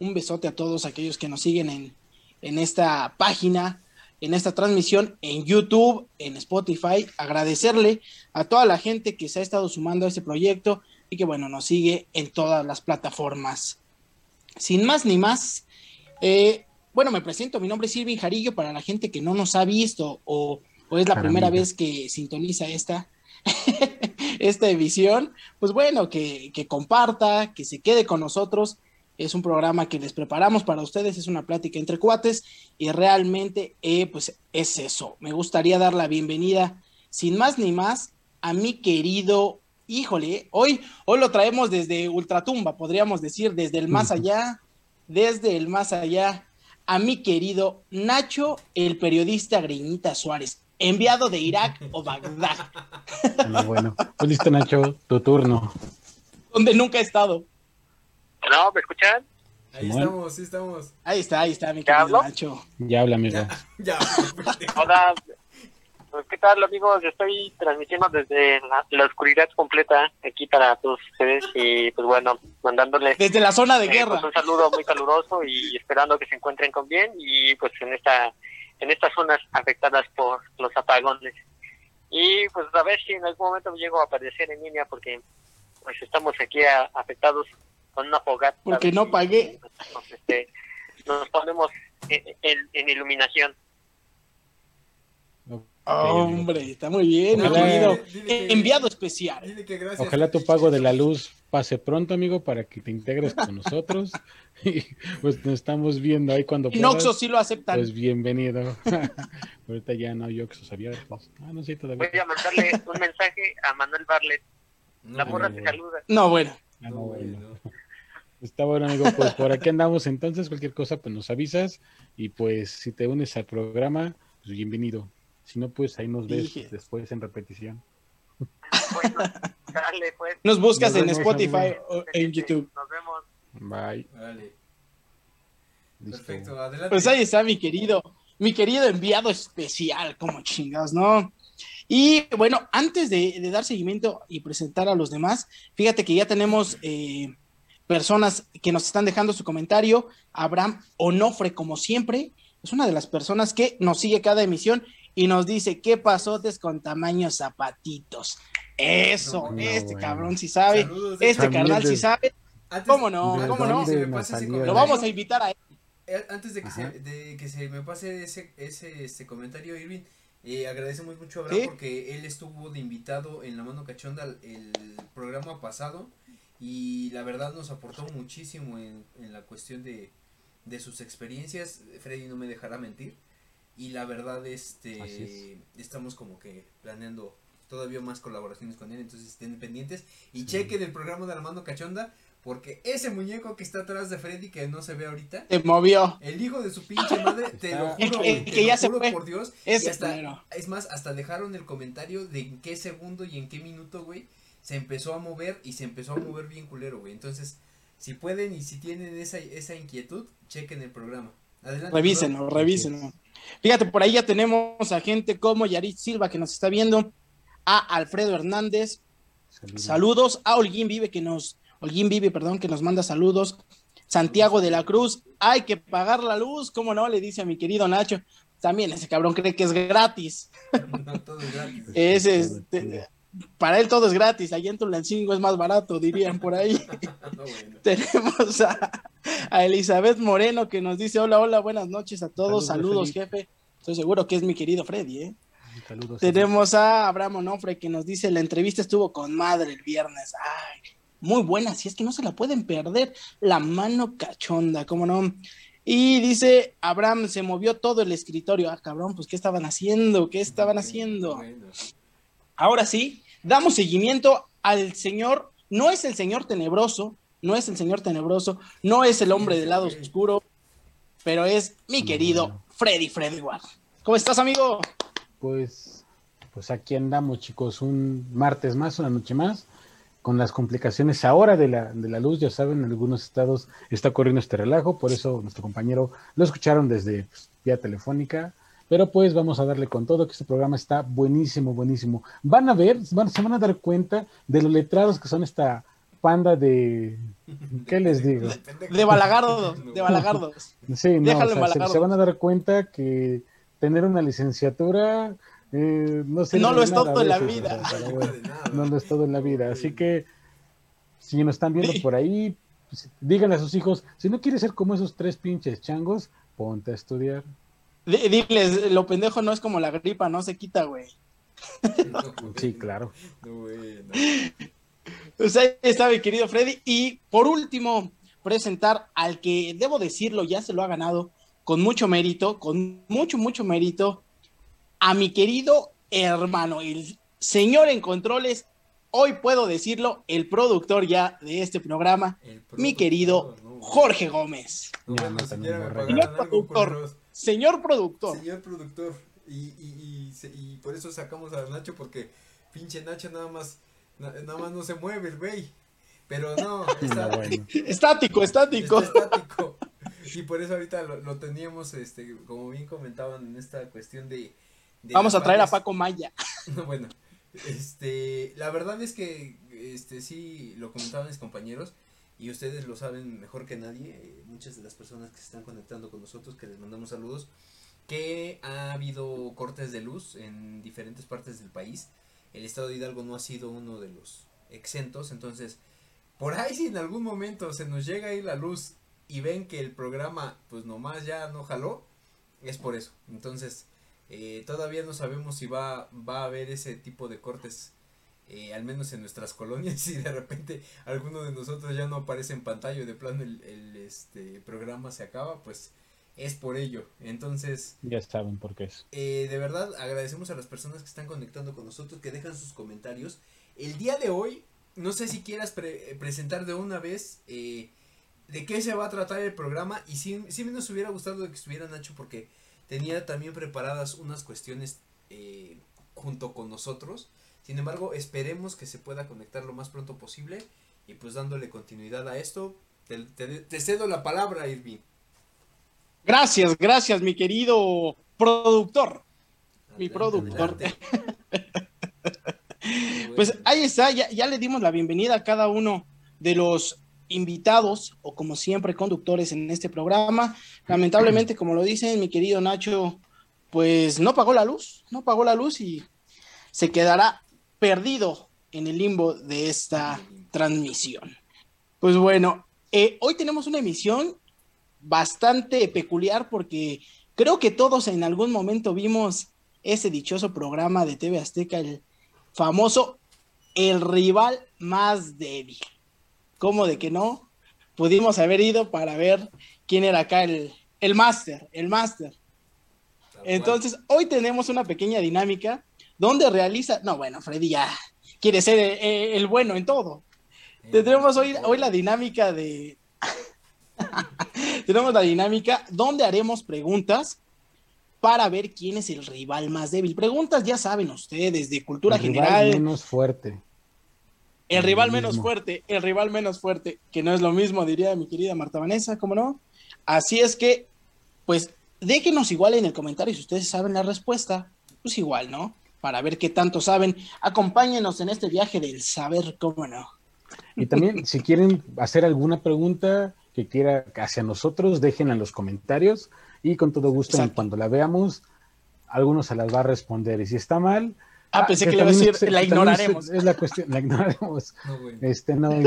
Un besote a todos aquellos que nos siguen en, en esta página, en esta transmisión en YouTube, en Spotify. Agradecerle a toda la gente que se ha estado sumando a este proyecto y que, bueno, nos sigue en todas las plataformas. Sin más ni más, eh, bueno, me presento, mi nombre es Irving Jarillo, para la gente que no nos ha visto o, es la primera vez que sintoniza esta, esta edición, pues bueno, que, que comparta, que se quede con nosotros. Es un programa que les preparamos para ustedes, es una plática entre cuates y realmente, eh, pues es eso. Me gustaría dar la bienvenida, sin más ni más, a mi querido, híjole, hoy, hoy lo traemos desde Ultratumba, podríamos decir, desde el más allá, desde el más allá a mi querido Nacho, el periodista Greñita Suárez, enviado de Irak o Bagdad. bueno, pues listo, Nacho, tu turno. Donde nunca he estado. No, ¿me escuchan? Ahí estamos, sí estamos. Ahí está, ahí está, mi querido Nacho. Ya habla, amigo. Ya, Hola, pues, ¿qué tal, amigos? Estoy transmitiendo desde la, oscuridad completa aquí para todos ustedes y, pues bueno, mandándoles... Desde la zona de eh, guerra. Pues, un saludo muy caluroso y esperando que se encuentren con bien y, pues, en esta en estas zonas afectadas por los apagones. Y, pues, a ver si en algún momento llego a aparecer en línea porque, pues, estamos aquí afectados con una fogata. Porque no pagué. Nos, este, nos ponemos en iluminación. Hombre, está muy bien. Enviado especial. Ojalá tu pago de la luz pase pronto, amigo, para que te integres con nosotros. y pues nos estamos viendo ahí cuando puedas. Noxo sí lo aceptan. Pues bienvenido. Ahorita ya no hay Oxos abiertos. Ah, no, sí, todavía. Voy a mandarle un mensaje a Manuel Barlet. La morra te saluda. No, bueno. Ah, no, bueno. Está bueno, amigo. Pues por aquí andamos entonces. Cualquier cosa, pues nos avisas. Y pues si te unes al programa, pues bienvenido. Si no, pues ahí nos ves después en repetición. Bueno, dale, pues. Nos buscas en Spotify o en YouTube. Nos vemos. Bye. Dale. Perfecto, adelante. Pues ahí está mi querido, mi querido enviado especial, como chingados, ¿no? Y bueno, antes de, dar seguimiento y presentar a los demás, fíjate que ya tenemos eh, personas que nos están dejando su comentario. Abraham Onofre, como siempre, es una de las personas que nos sigue cada emisión y nos dice, ¿qué pasotes con tamaños zapatitos? Eso, este cabrón si sabe, este carnal si sabe. ¿Cómo no? ¿Cómo no? Lo vamos a invitar a él. Eh, antes de que, se, de que se me pase ese, ese este comentario, Irving, eh, agradecemos mucho a Abraham porque él estuvo de invitado en La Mano Cachonda el, programa pasado y la verdad nos aportó muchísimo en, en la cuestión de, de sus experiencias. Freddy no me dejará mentir y la verdad este estamos como que planeando todavía más colaboraciones con él, entonces estén pendientes y chequen el programa de Armando Cachonda porque ese muñeco que está atrás de Freddy que no se ve ahorita se movió. El hijo de su pinche madre, te lo juro, que, ya se fue. por Dios. es más, hasta dejaron el comentario de en qué segundo y en qué minuto, güey, se empezó a mover y se empezó a mover bien culero, güey. Entonces, si pueden y si tienen esa, esa inquietud, chequen el programa. Adelante. Revísenlo, revísenlo. Fíjate, por ahí ya tenemos a gente como Yarit Silva que nos está viendo, a Alfredo Hernández, saludos, a Holguín Vive que nos, Holguín Vive, perdón, que nos manda saludos, Santiago de la Cruz, hay que pagar la luz, ¿cómo no? Le dice a mi querido Nacho, también ese cabrón cree que es gratis. No, todo es gratis. es este, para él todo es gratis, allá en Tulancingo es más barato, dirían por ahí. Tenemos a, Elizabeth Moreno que nos dice, hola, hola, buenas noches a todos, saludos, jefe. Estoy seguro que es mi querido Freddy, ¿eh? Saludos, Tenemos a Abraham Onofre que nos dice, la entrevista estuvo con madre el viernes. Ay, muy buena, si es que no se la pueden perder. La mano cachonda, ¿cómo no? Y dice, Abraham, se movió todo el escritorio. Ah, cabrón, pues ¿qué estaban haciendo? ¿Qué estaban haciendo? Ahora sí, damos seguimiento al Señor, no es el Señor tenebroso, no es el Señor tenebroso, no es el hombre del lado oscuro, pero es mi querido Freddy Freddy Ward. ¿Cómo estás, amigo? Pues, pues aquí andamos, chicos, un martes más, una noche más, con las complicaciones ahora de la, de la luz, ya saben, en algunos estados está corriendo este relajo, por eso nuestro compañero lo escucharon desde pues, vía telefónica, pero pues vamos a darle con todo, que este programa está buenísimo, buenísimo. Van a ver, se van a dar cuenta de los letrados que son esta panda de. ¿Qué les digo? De balagardos, de balagardos. Sí, no, o sea, se, van a dar cuenta que tener una licenciatura eh, no, no lo es todo en la vida. no lo es todo en la vida. Así que si nos están viendo por ahí, pues, díganle a sus hijos, si no quieres ser como esos tres pinches changos, ponte a estudiar. Diles, lo pendejo no es como la gripa, no se quita, güey. sí, claro. Pues ahí está mi querido Freddy. Y por último, presentar al que, debo decirlo, ya se lo ha ganado con mucho mérito, con mucho, mucho mérito, a mi querido hermano, el señor en controles, hoy puedo decirlo, el productor ya de este programa, mi querido Jorge Gómez. señor, productor, señor productor. Señor productor. Y, por eso sacamos a Nacho, porque pinche Nacho nada más, nada más no se mueve el güey. Pero no, está, estático, estático. estático. Y por eso ahorita lo, teníamos, este, como bien comentaban en esta cuestión de... Vamos a traer a Paco Maya. bueno, este, la verdad es que, este, sí, lo comentaban mis compañeros, y ustedes lo saben mejor que nadie, muchas de las personas que se están conectando con nosotros, que les mandamos saludos, que ha habido cortes de luz en diferentes partes del país. El estado de Hidalgo no ha sido uno de los exentos, entonces, por ahí si en algún momento se nos llega ahí la luz y ven que el programa pues nomás ya no jaló, es por eso. Entonces, eh, todavía no sabemos si va, va a haber ese tipo de cortes eh, al menos en nuestras colonias, si de repente alguno de nosotros ya no aparece en pantalla o de plano el, este programa se acaba, pues es por ello. Entonces, ya saben por qué es. Eh, de verdad, agradecemos a las personas que están conectando con nosotros, que dejan sus comentarios. El día de hoy, no sé si quieras presentar de una vez eh, de qué se va a tratar el programa. Y si sí nos hubiera gustado que estuviera Nacho, porque tenía también preparadas unas cuestiones junto con nosotros. Sin embargo, esperemos que se pueda conectar lo más pronto posible y pues dándole continuidad a esto, te, cedo la palabra, Irving. Gracias, gracias, mi querido productor. mi productor. pues ahí está, ya, ya le dimos la bienvenida a cada uno de los invitados o como siempre conductores en este programa. Lamentablemente, como lo dicen, mi querido Nacho, pues no pagó la luz, no pagó la luz y se quedará perdido en el limbo de esta transmisión. Pues bueno, eh, hoy tenemos una emisión bastante peculiar porque creo que todos en algún momento vimos ese dichoso programa de TV Azteca, el famoso El rival más débil. ¿Cómo de que no? Pudimos haber ido para ver quién era acá el, el máster, el máster. Entonces, hoy tenemos una pequeña dinámica donde realiza, no, bueno, Freddy ya quiere ser eh, eh, el, bueno en todo. Tendremos hoy, hoy la dinámica de... Tenemos la dinámica donde haremos preguntas para ver quién es el rival más débil. Preguntas, ya saben ustedes, de cultura general. El rival menos fuerte. El rival menos fuerte, el rival menos fuerte, que no es lo mismo, diría mi querida Marta Vanessa, ¿cómo no? Así es que, pues, déjenos igual en el comentario si ustedes saben la respuesta, pues igual, ¿no? Para ver qué tanto saben. Acompáñenos en este viaje del saber, cómo no. Y también, si quieren hacer alguna pregunta que quiera hacia nosotros, déjenla en los comentarios y con todo gusto, cuando la veamos, algunos se las va a responder. Y si está mal, Ah, pensé que, le iba a decir, la ignoraremos. Es, la cuestión, la ignoraremos. Este, no, y,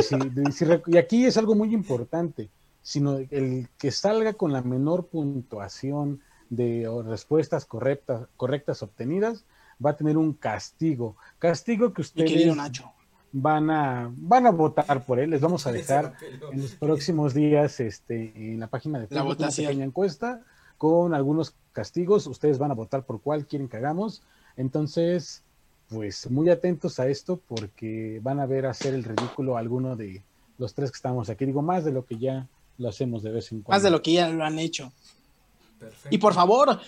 y, aquí es algo muy importante, sino el que salga con la menor puntuación de respuestas correctas, correctas obtenidas, va a tener un castigo. Castigo que ustedes van a van a votar por él. Les vamos a dejar en los próximos días este, en la página de Facebook una pequeña encuesta con algunos castigos. Ustedes van a votar por cuál quieren que hagamos. Entonces, pues muy atentos a esto porque van a ver hacer el ridículo a alguno de los tres que estamos aquí. Digo, más de lo que ya lo hacemos de vez en cuando. Más de lo que ya lo han hecho. Y por favor,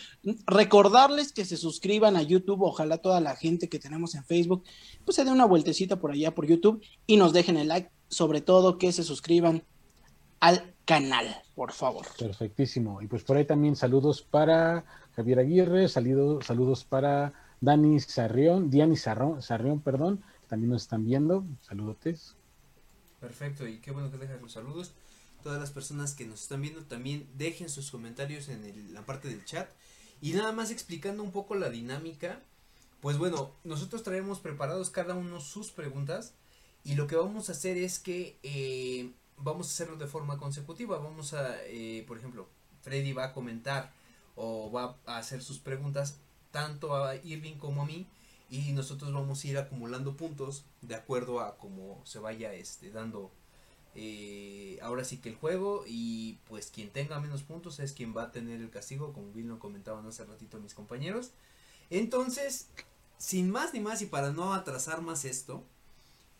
recordarles que se suscriban a YouTube, ojalá toda la gente que tenemos en Facebook, pues se dé una vueltecita por allá por YouTube y nos dejen el like, sobre todo que se suscriban al canal, por favor. Perfectísimo. Y pues por ahí también saludos para Javier Aguirre, saludos, saludos para Dani Sarrión, Diani Sarrión, Sarrión, perdón, también nos están viendo, saludotes. Perfecto, y qué bueno que dejas los saludos. Todas las personas que nos están viendo también dejen sus comentarios en la parte del chat. Y nada más explicando un poco la dinámica. Pues bueno, nosotros traemos preparados cada uno sus preguntas. Y lo que vamos a hacer es que eh, vamos a hacerlo de forma consecutiva. Vamos a, eh, por ejemplo, Freddy va a comentar o va a hacer sus preguntas tanto a Irving como a mí y nosotros vamos a ir acumulando puntos de acuerdo a cómo se vaya este dando eh, ahora sí que el juego y pues quien tenga menos puntos es quien va a tener el castigo como bien lo comentaban hace ratito mis compañeros entonces sin más ni más y para no atrasar más esto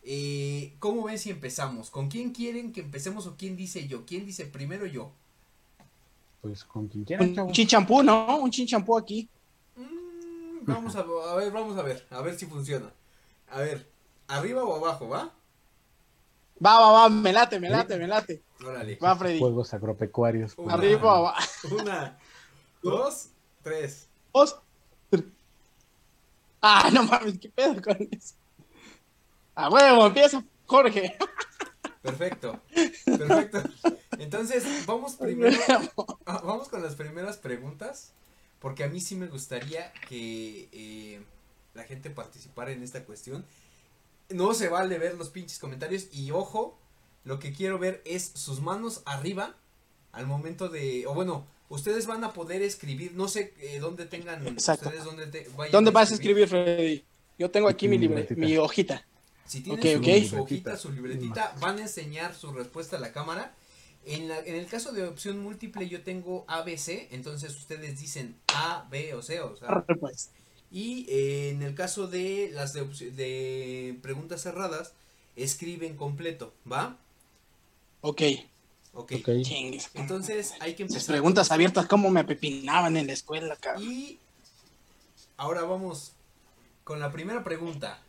eh, ¿cómo ven si empezamos? ¿con quién quieren que empecemos o quién dice yo? ¿quién dice primero yo? Pues con quien quiera. Un chinchampú, ¿no? Un chinchampú aquí. Mm, vamos a, a, ver, vamos a ver, a ver si funciona. A ver, ¿arriba o abajo, va? Va, va, va, me late, me late, me late. Órale. Va, Freddy. Juegos agropecuarios. Una, arriba abajo. Una, dos, tres. Dos. Ah, no mames, ¿qué pedo con eso? A huevo, empieza Jorge. Perfecto, perfecto. Entonces, vamos primero, ah, vamos con las primeras preguntas, porque a mí sí me gustaría que eh, la gente participara en esta cuestión. No se vale ver los pinches comentarios y ojo, lo que quiero ver es sus manos arriba al momento de, o bueno, ustedes van a poder escribir, no sé eh, dónde tengan, ustedes dónde, ¿Dónde vas a escribir, Freddy? Yo tengo aquí mi, libre, mi hojita. Si tienen su, hojita, su libretita, van a enseñar su respuesta a la cámara en, la, en el caso de opción múltiple yo tengo A, B, C, entonces ustedes dicen A, B o C, o sea. Pues. Y eh, en el caso de las de, de, preguntas cerradas, escriben completo, ¿va? Ok. Ok. Entonces hay que empezar. Las preguntas abiertas, ¿cómo me pepinaban en la escuela, cabrón? Y ahora vamos con la primera pregunta.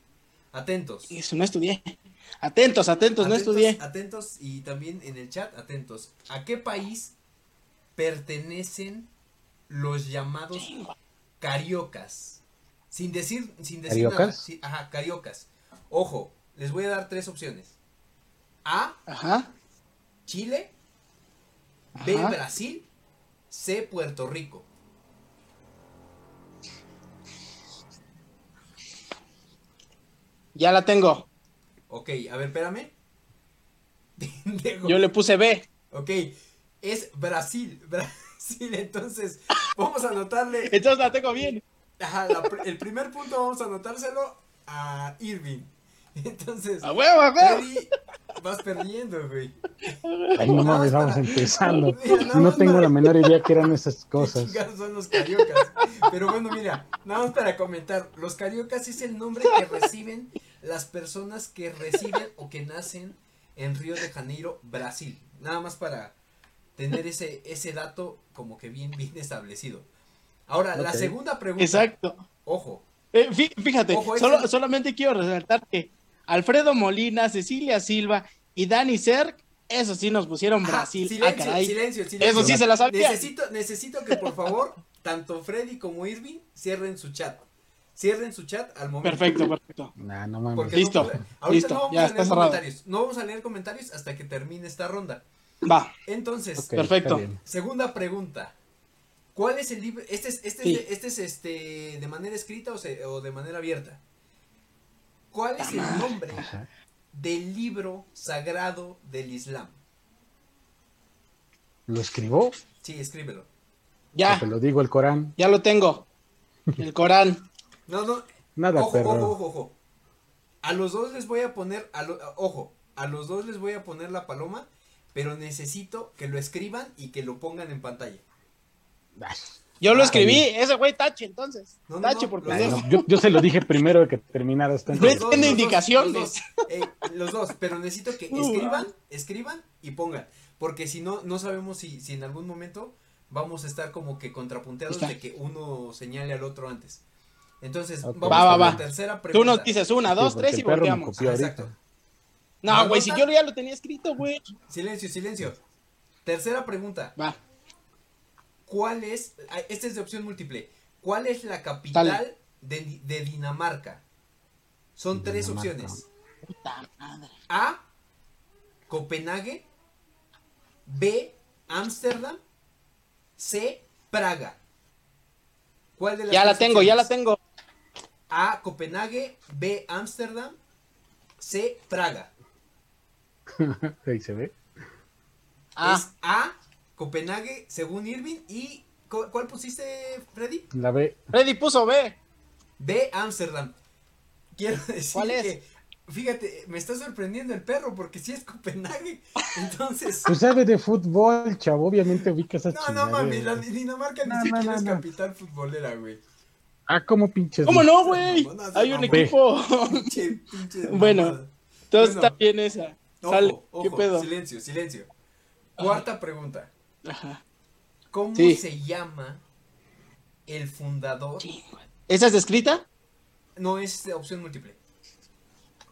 Atentos. Eso no estudié. Atentos, atentos, no estudié. Atentos y también en el chat, atentos. ¿A qué país pertenecen los llamados cariocas? Sin decir, sin decir nada. ajá, cariocas. Ojo, les voy a dar tres opciones. A, ajá. Chile. B, Brasil. C, Puerto Rico. Ya la tengo. Ok, a ver, espérame. Yo le puse B. Ok, es Brasil. Brasil, entonces vamos a anotarle. Entonces la tengo bien. Ajá, el primer punto vamos a anotárselo a Irving. Entonces, a huevo, a huevo. vas perdiendo, güey. Ay, no mames, vamos empezando. no, tengo la menor idea que eran esas cosas. son los cariocas. Pero bueno, mira, nada más para comentar. Los cariocas es el nombre que reciben las personas que residen o que nacen en Río de Janeiro, Brasil. Nada más para tener ese, ese dato como que bien, bien establecido. Ahora, la segunda pregunta. Exacto. Ojo. Eh, fíjate, solamente quiero resaltar que Alfredo Molina, Cecilia Silva y Dani Cerc, eso sí nos pusieron Brasil. Ah, silencio, silencio, silencio, Eso sí se la sabía. Necesito, necesito que por favor, tanto Freddy como Irving cierren su chat. Cierren su chat al momento. Perfecto, perfecto. Nah, no mames. listo. ahorita listo, no vamos ya a leer comentarios. No vamos a leer comentarios hasta que termine esta ronda. Va. Entonces, perfecto. Segunda pregunta. ¿Cuál es el libro? Este es, este, este es este de manera escrita o, de manera abierta. ¿Cuál es el nombre del libro sagrado del Islam? ¿Lo escribo? Sí, escríbelo. Ya. Te lo digo el Corán. Ya lo tengo. El Corán. No, no. Nada, ojo, Ojo, ojo, ojo. A los dos les voy a poner, a ojo, a los dos les voy a poner la paloma, pero necesito que lo escriban y que lo pongan en pantalla. Yo lo escribí, ese güey tache entonces. tache por yo, yo, se lo dije primero de que terminara esta. No tiene indicaciones. Eh, los dos, pero necesito que escriban, escriban y pongan. Porque si no, no sabemos si, si en algún momento vamos a estar como que contrapunteados de que uno señale al otro antes. Entonces, vamos va, la tercera pregunta. Tú nos dices una, dos, tres y volteamos. exacto. No, güey, si yo ya lo tenía escrito, güey. Silencio, silencio. Tercera pregunta. Va. ¿Cuál es, ah, esta es de opción múltiple, cuál es la capital de, de, Dinamarca? Son tres opciones. Puta madre. A, Copenhague, B, Ámsterdam, C, Praga. ¿Cuál de las Ya la tengo, ya la tengo. A, Copenhague, B, Ámsterdam, C, Praga. Ahí se ve. A. Es A, Copenhague, según Irving, y ¿cuál pusiste, Freddy? La B. Freddy puso B. B, Ámsterdam. Quiero decir ¿Cuál es? que Fíjate, me está sorprendiendo el perro porque si es Copenhague. Entonces. Tú sabes de fútbol, chavo. Obviamente ubicas a No, no mames, la Dinamarca ni siquiera es capital futbolera, güey. Ah, ¿cómo pinches? ¿Cómo no, güey? Hay un equipo. bueno, todo está bien esa. Sale. ¿Qué pedo? Silencio, silencio. Cuarta pregunta. Ajá. ¿Cómo se llama el fundador? ¿Esa es descrita? No, es opción múltiple.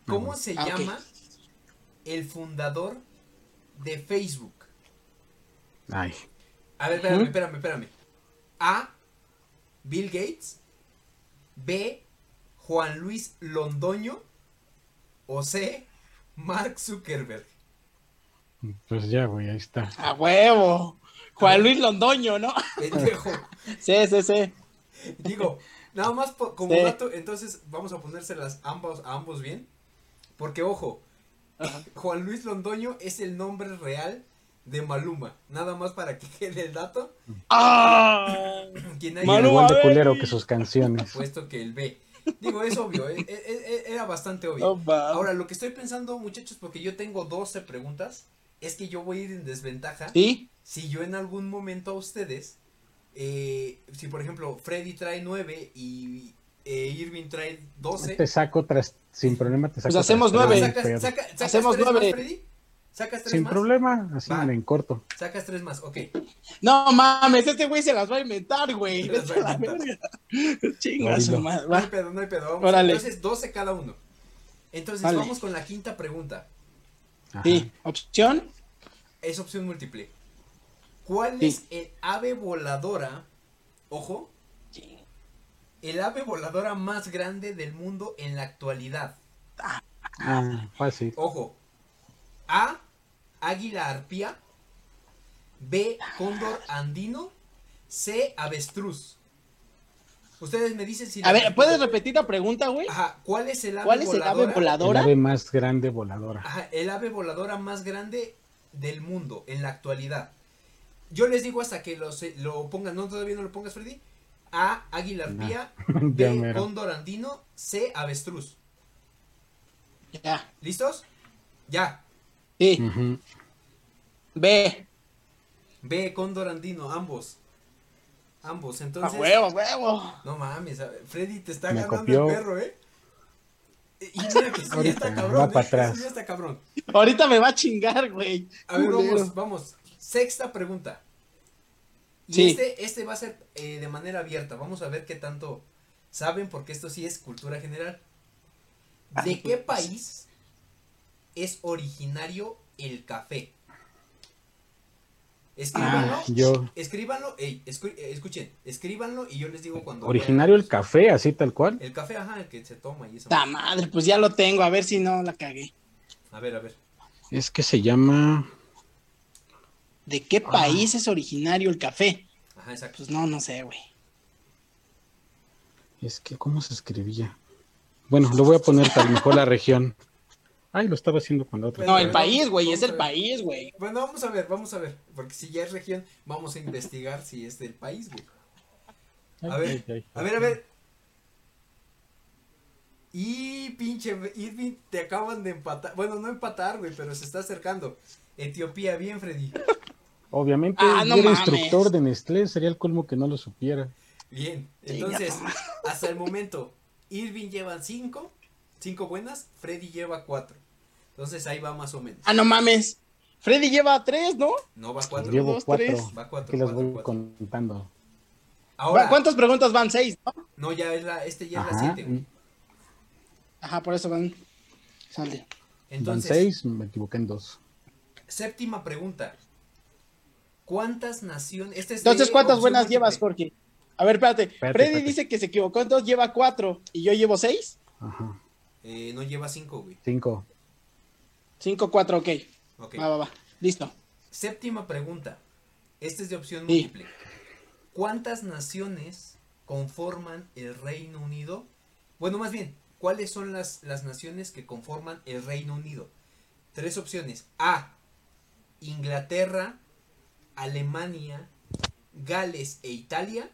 ¿Cómo se ah, llama el fundador de Facebook? Ay. A ver, espérame, espérame, espérame. A. Bill Gates. B. Juan Luis Londoño. O C. Mark Zuckerberg. Pues ya, güey, ahí está. A huevo. Juan Luis Londoño, ¿no? Pendejo. sí, sí, sí. Digo, nada más como dato, entonces vamos a ponérselas ambos, a ambos bien. Porque, ojo, Juan Luis Londoño es el nombre real de Maluma. Nada más para que quede el dato. ¡Ah! Maluma, igual de culero que sus canciones. Puesto que el B. Digo, es obvio, eh, eh, eh, era bastante obvio. Ahora, lo que estoy pensando, muchachos, porque yo tengo 12 preguntas, es que yo voy a ir en desventaja. ¿Sí? Si yo en algún momento a ustedes, si por ejemplo Freddy trae 9 y Irving trae 12. Te saco tras sin problema te saco. Pues hacemos nueve. hacemos nueve. Freddy? ¿Sacas tres Sin problema, así me en corto. Sacas tres más, ok. No mames, este güey se las va a inventar, güey. Chinga su madre. No hay pedo, no hay pedo. Vamos, entonces, 12 cada uno. Entonces, vamos con la quinta pregunta. Sí, opción. Es opción múltiple. ¿Cuál es el ave voladora? Ojo, el ave voladora más grande del mundo en la actualidad. Ah, fácil. Ojo. A. Águila arpía. B. Cóndor andino. C. Avestruz. Ustedes me dicen si. A ver, ¿puedes repetir la pregunta, güey? Ajá. ¿Cuál es el ave ¿Cuál es el ave voladora? El ave más grande voladora. Ajá. El ave voladora más grande del mundo en la actualidad. Yo les digo hasta que lo, lo pongan. ¿No todavía no lo pongas, Freddy? A. Águila arpía. B. Cóndor andino. C. Avestruz. Ya. ¿Listos? Ya. Sí. B. B. Cóndor andino. Ambos. Ambos. Entonces. A huevo, huevo. No mames. Freddy te está ganando el perro, ¿eh? Y mira que sí, está cabrón. Va para ¿eh? atrás. Sí, está cabrón. Ahorita me va a chingar, güey. A ver, vamos, vamos. Sexta pregunta. Y este, este va a ser eh, de manera abierta. Vamos a ver qué tanto saben, porque esto sí es cultura general. ¿De qué país es originario el café? Escríbanlo. Ah, yo. Escríbanlo. Ey, escuchen, escríbanlo y yo les digo cuando. Originario el café, así tal cual. El café, ajá, el que se toma y eso. ¡Ta madre! Pues ya lo tengo, a ver si no la cagué. A ver, a ver. Es que se llama. ¿De qué ah. país es originario el café? Ajá, exacto. Pues no, no sé, güey. Es que, ¿cómo se escribía? Bueno, lo voy a poner tal mejor la región. Ay, lo estaba haciendo con la otra. No, el país, güey, es el país, güey. Bueno, vamos a ver, vamos a ver. Porque si ya es región, vamos a investigar si es del país, güey. A ver, a ver, a ver. Y pinche Irving, te acaban de empatar. Bueno, no empatar, güey, pero se está acercando. Etiopía, bien, Freddy. Obviamente, ah, no era instructor de Nestlé, sería el colmo que no lo supiera. Bien, entonces, hasta el momento, Irving lleva cinco, cinco buenas, Freddy lleva cuatro. Entonces ahí va más o menos. Ah, no mames. Freddy lleva tres, ¿no? No, va cuatro. Llevo cuatro. Va cuatro. Que los voy contando. Ahora, ¿Cuántas preguntas van? Seis, ¿no? No, ya es la, este ya es la siete, Ajá, por eso van. Sale. Entonces, van seis, me equivoqué en dos. Séptima pregunta. ¿Cuántas naciones? Este Entonces, ¿cuántas buenas llevas, Jorge? A ver, espérate. Freddy dice que se equivocó, entonces lleva cuatro. ¿Y yo llevo seis? Ajá. Eh, no lleva cinco, güey. Cinco. Cinco, cuatro, ok. Va, va, va. Listo. Séptima pregunta. Esta es de opción múltiple. ¿Cuántas naciones conforman el Reino Unido? Bueno, más bien, ¿cuáles son las, las naciones que conforman el Reino Unido? Tres opciones. A. Inglaterra, Alemania, Gales e Italia.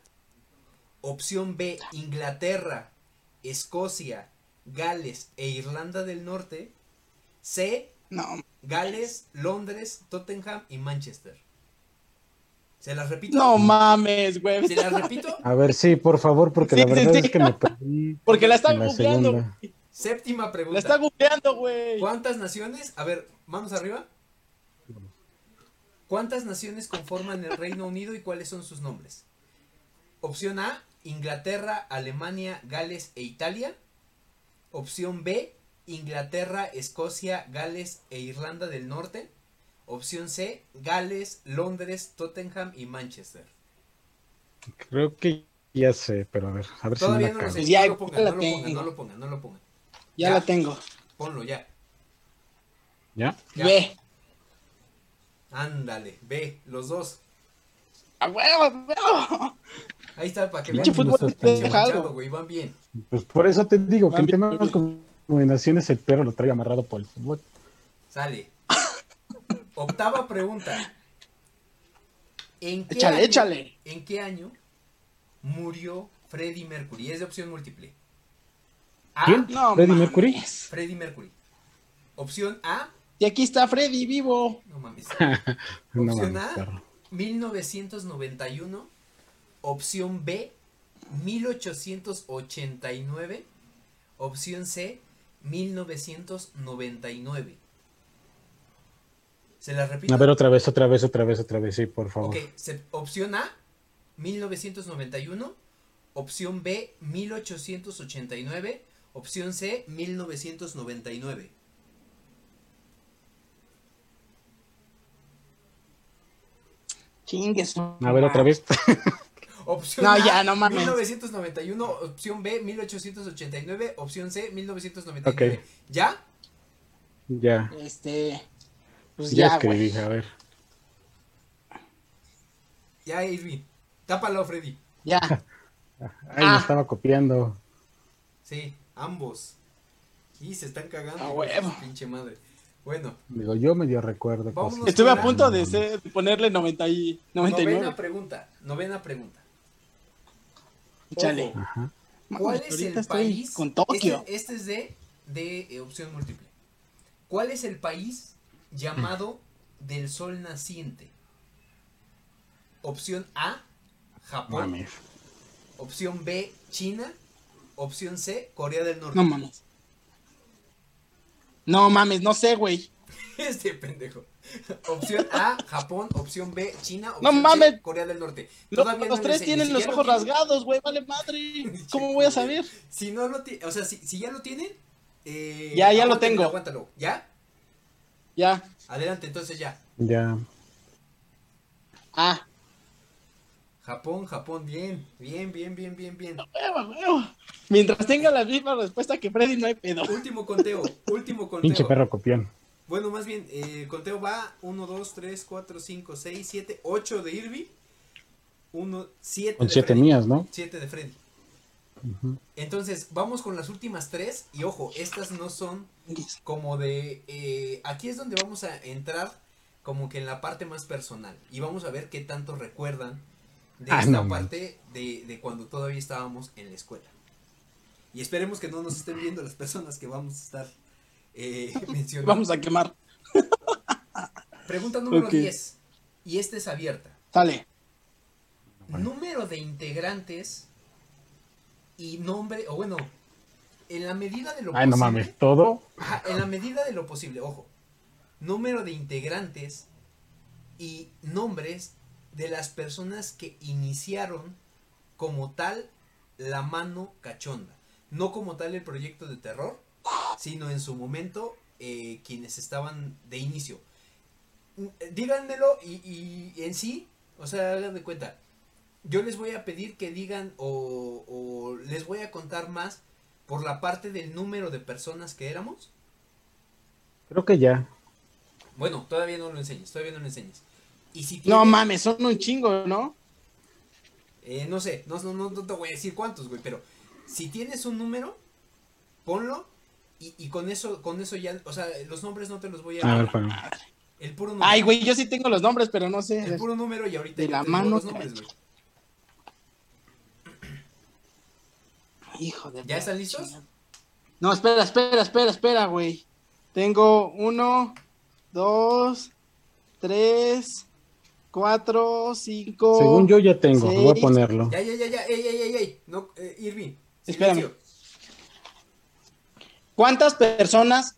Opción B. Inglaterra, Escocia, Gales e Irlanda del Norte. C. No. Gales, Londres, Tottenham y Manchester. ¿Se las repito? No mames, güey. ¿Se las repito? A ver, sí, por favor, porque Sí, la verdad sí. es que me perdí. Porque la está en la googleando. Séptima pregunta. La está googleando, güey. ¿Cuántas naciones? A ver, manos arriba. ¿Cuántas naciones conforman el Reino Unido y cuáles son sus nombres? Opción A, Inglaterra, Alemania, Gales e Italia. Opción B, Inglaterra, Escocia, Gales e Irlanda del Norte. Opción C, Gales, Londres, Tottenham y Manchester. Creo que ya sé, pero a ver, a ver Todavía si no lo sé. Ya, no lo pongan, no lo pongan, tengo. no lo pongan, no lo pongan. Ya, Ya. la tengo. Ponlo ya. ¿Ya? Ya. Ve. Ándale, ve, los dos. A huevo, a huevo. Ahí está, para que Pinche vean. fútbol No te estás tan deja algo. manchado, güey, van bien. Pues por eso te digo que en bien, temas bien. combinaciones el perro lo trae amarrado por el fútbol. Sale. Octava pregunta. ¿En qué Échale, año, échale. ¿En qué año murió Freddie Mercury? Es de opción múltiple. A. ¿Quién? No, ¿Freddie mames. Mercury? Freddie Mercury. Opción A. Y aquí está Freddy vivo. No mames. No Opción mames, A. perro. 1991. Opción B. 1889. Opción C. 1999. ¿Se las repito? A ver, otra vez, otra vez, otra vez, otra vez, sí, por favor. Ok, se- opción A, 1991. Opción B, 1889. Opción C, 1999. Chingues. A ver, otra vez. Opción No, A, ya, no mames. 1991. Opción B, 1889. Opción C, 1999. Ok. ¿Ya? ya, Este. Pues ya, escribí, a ver. Ya, Irving. Tápalo, Freddy. Ya. Ay, Ah. me estaba copiando. Sí, ambos. Y se están cagando. A hijos de huevo. Pinche madre. Bueno, Digo, yo medio recuerdo. Estuve a punto de, ser- de ponerle 90 y, 99. novena pregunta. Novena pregunta. Ajá. ¿Cuál es el país? Con Tokio. Este, este es de, de eh, opción múltiple. ¿Cuál es el país llamado del sol naciente? Opción A, Japón. Mames. Opción B, China. Opción C, Corea del Norte. No mames. No mames, no sé, güey. Este pendejo. Opción A, Japón. Opción B, China. No Opción C, mames. Corea del Norte. Los, Todavía los no tres tienen los ojos rasgados, güey. Vale madre. ¿Cómo voy a saber? Si no lo tienen, o sea, si, si ya lo tienen, eh, Ya, ya lo tengo. Aguántalo. ¿Ya? Ya. Adelante, entonces ya. Ya. Ah. Japón, Japón, bien, bien, bien, bien, bien, bien. Huevo, huevo. Mientras tenga la misma respuesta que Freddy, no hay pedo. Último conteo, último conteo. Pinche perro copión. Bueno, más bien, eh, el conteo va 1, 2, 3, 4, 5, 6, 7, 8 de Irvi, 1, 7 Con de siete Freddy. mías, ¿no? 7 de Freddy. Ujú. Entonces, vamos con las últimas tres y ojo, estas no son como de... eh, aquí es donde vamos a entrar como que en la parte más personal y vamos a ver qué tanto recuerdan de Ah, esta no parte de, de cuando todavía estábamos en la escuela. Y esperemos que no nos estén viendo las personas que vamos a estar eh. Vamos a quemar. Pregunta número Ok. 10. Y esta es abierta. Sale. Número de integrantes y nombre, o bueno, en la medida de lo Ay, no posible. mames, todo. En la medida de lo posible, ojo. Número de integrantes y nombres de las personas que iniciaron como tal la mano cachonda. No como tal el proyecto de terror, sino en su momento eh, quienes estaban de inicio. Mm, eh, Díganmelo y, y en sí, o sea, hagan de cuenta. Yo les voy a pedir que digan o, o les voy a contar más por la parte del número de personas que éramos. Creo que ya. Bueno, todavía no lo enseñes, todavía no lo enseñes. Y si No tienes- mames, son un chingo, ¿no? Eh, no sé, no, no, no, no te voy a decir cuántos, güey, pero si tienes un número, ponlo y, y con eso, con eso ya, o sea, los nombres no te los voy a A ver, dar. Juan. El puro número. Ay, güey, yo sí tengo los nombres, pero no sé. El puro número y ahorita De la mano, los nombres, güey. Hijo de. ¿Ya están listos? No, espera, espera, espera, espera, güey. Tengo uno, dos, tres, cuatro, cinco. Según yo ya tengo, voy a ponerlo. Ya, ya, ya, ya, ey, ey, ey, ey, no, eh, Irving. Espérame. silencio. ¿Cuántas personas?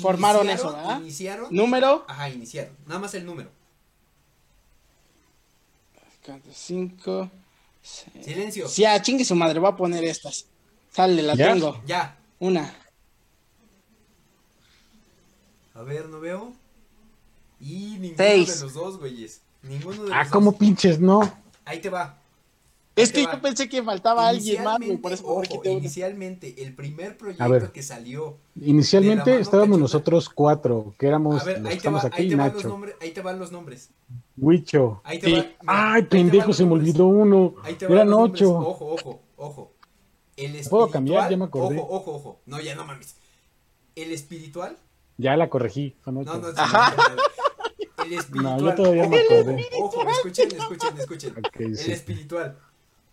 Formaron eso, ¿verdad? Iniciaron. Número. Ajá, iniciaron. Nada más el número. Cinco. seis. Silencio. Sí, a chingue su madre, voy a poner estas. Sale, la ¿Ya? tengo. Ya. Una. A ver, no veo. Y ninguno Seis. de los dos, güeyes. Ninguno de los Ah, dos. como pinches, no. Ahí te va. Es Ahí que va. yo pensé que faltaba alguien más, por eso ojo, inicialmente, el primer ver. proyecto que salió. Inicialmente estábamos nosotros cuatro, que éramos A ver, los ahí que te, va, estamos ahí aquí, te van los Nacho, nombres. Ahí te van los nombres. Huicho. Ahí te Sí. va. mira, Ay, ahí pendejo, se me olvidó uno. Ahí te Eran ocho. Ojo, ojo, ojo. El espiritual. ¿Puedo cambiar? Ya me acordé. Ojo, ojo, ojo. No, ya no mames. El espiritual. Ya la corregí, son No, ocho. no, no. El espiritual. No, yo todavía me acordé. Ojo, escuchen, escuchen, escuchen. El sí. espiritual.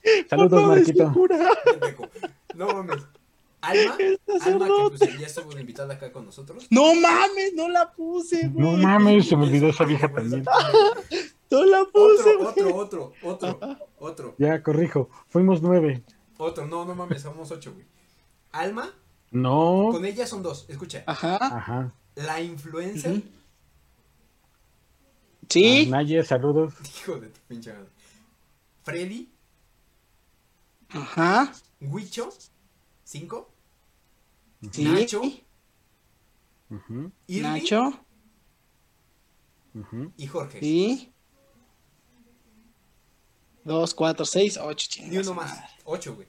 Saludos, Marquito. No mames. Alma, Alma que pues, ya estuvo invitada acá con nosotros. No mames, no la puse, güey. No mames, se me olvidó esa vieja también. No la puse, Otro, güey. otro, otro, otro, otro, Ya, corrijo. Fuimos nueve. otro. No, no mames, somos ocho, güey. Alma, No. con ella son dos. Escucha. Ajá. Ajá. La influencer. Ujú. Sí. Ah, Naye, saludos. Hijo de tu pinche madre. Freddy, Ajá. Huicho, cinco. Sí. Nacho. Irving Nacho. y Jorge. Sí. Dos, cuatro, seis, ocho. Ni chingas uno más. madre. Ocho, güey.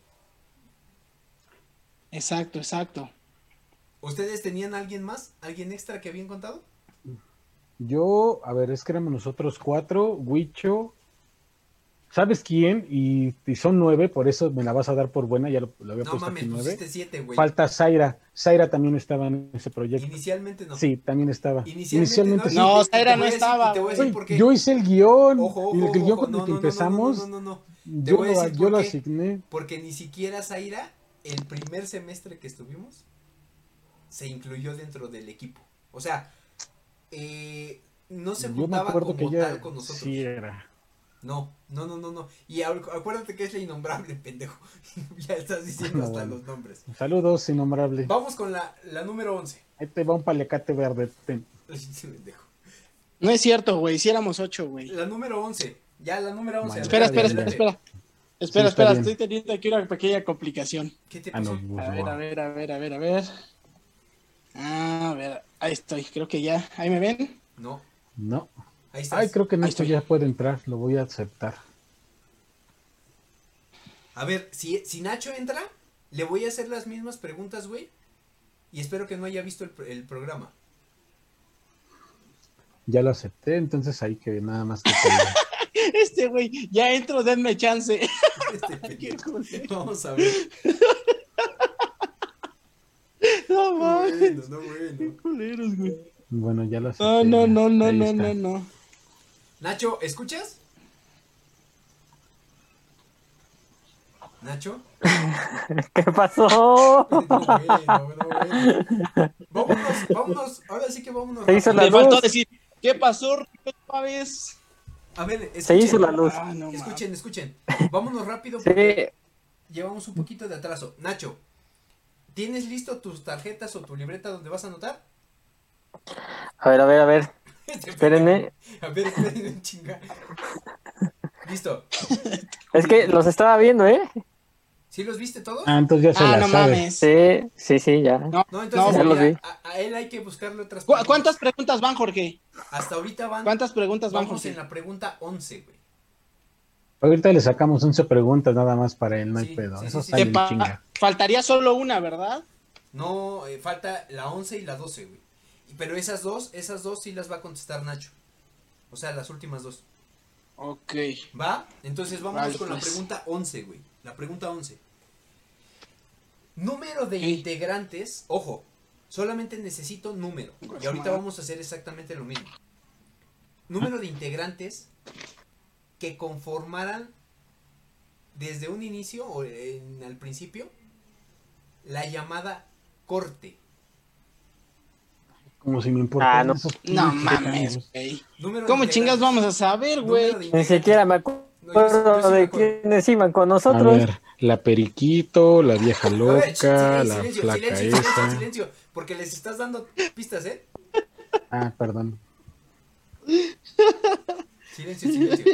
Exacto, exacto. ¿Ustedes tenían alguien más? ¿Alguien extra que habían contado? Yo, a ver, es que éramos nosotros cuatro, Huicho. ¿Sabes quién? Y, y son nueve, por eso me la vas a dar por buena, ya lo, lo había No puesto mames, aquí nueve. siete, güey. Falta Zaira. Zaira también estaba en ese proyecto. Inicialmente no. Sí, también estaba. Inicialmente, Inicialmente, sí. No, Zaira no estaba, y Te voy a güey. decir Güey, por qué. Yo hice el guion. Ojo, ojo, y el guion ojo. con No, el que no, no, no, empezamos, No, no, no, no. Te yo, voy a lo, decir yo lo asigné. Porque ni siquiera Zaira, el primer semestre que estuvimos, se incluyó dentro del equipo. O sea, eh, no se juntaba como que ella tal con nosotros. sí era. No, no, no, no, no. Y acu- acuérdate que es la innombrable, pendejo. ya estás diciendo No, hasta bueno. los nombres. Saludos, innombrable. Vamos con la, la número 11. Ahí te va un paliacate verde. ten. Pendejo. No es cierto, güey. Si éramos ocho, güey. La número 11. Ya, la número 11. Bueno, Espera, espera, espera, espera. Espera, espera, bien. estoy teniendo aquí una pequeña complicación. ¿Qué te Ah, pasó? A ver, a ver, a ver, a ver, a ver. Ah, a ver, ahí estoy, creo que ya. ¿Ahí me ven? No, No. Ahí estás. Ay, creo que en Ahí esto estoy. ya puede entrar. Lo voy a aceptar. A ver, si, si Nacho entra, le voy a hacer las mismas preguntas, güey. Y espero que no haya visto el, pr- el programa. Ya lo acepté, entonces ahí que nada más que. Este, güey, ya entro, denme chance. Este Qué. Vamos a ver. No, No mames. bueno, no bueno. Culeros, güey. Bueno, ya lo acepté. No, no, no, no, no, no, no. Nacho, ¿escuchas? Nacho. ¿Qué pasó? No, bueno, no, bueno. Vámonos, vámonos. Ahora sí que vámonos. Se hizo la Le faltó luz. decir, ¿qué pasó, Chávez? A ver, escuchen. Se hizo la luz. Ah, no. Escuchen, escuchen. Vámonos rápido Sí, porque llevamos un poquito de atraso. Nacho, ¿tienes listo tus tarjetas o tu libreta donde vas a anotar? a ver, a ver, a ver. Espérenme. A ver, espérenme, chinga. Listo. Es que los estaba viendo, ¿eh? ¿Sí los viste todos? Ah, entonces ya se Ah, la no sabe. mames. Sí, sí, sí, ya. No, No, no, entonces ya los mira, vi. a, a él hay que buscarle otras ¿Cu- preguntas. ¿Cuántas preguntas van, Jorge? Hasta ahorita van. ¿Cuántas preguntas van, Vamos Jorge? en la pregunta 11, güey. Ahorita le sacamos 11 preguntas nada más para él, no hay Sí, pedo. sí, Eso sí, sí. sale Te en pa- chinga. Faltaría solo una, ¿verdad? No, eh, falta la 11 y la 12, güey. Pero esas dos, esas dos sí las va a contestar Nacho. O sea, las últimas dos. Ok. ¿Va? Entonces vamos Vale, con la pues. pregunta 11, güey. La pregunta 11. Número de integrantes, ojo, solamente necesito número. Y ahorita vamos a hacer exactamente lo mismo. Número de integrantes que conformaran desde un inicio o en, al principio la llamada corte. Como si me importaran Ah, no. No mames, güey. ¿Cómo chingas vamos a saber, güey? Ni siquiera me No, yo yo acuerdo de acuerdo. quiénes iban con A nosotros. ver, la Periquito, la vieja A ver, loca, silencio, la silencio, flaca silencio, silencio, esa. silencio, porque les estás dando pistas, ¿eh? Ah, perdón. Silencio, silencio.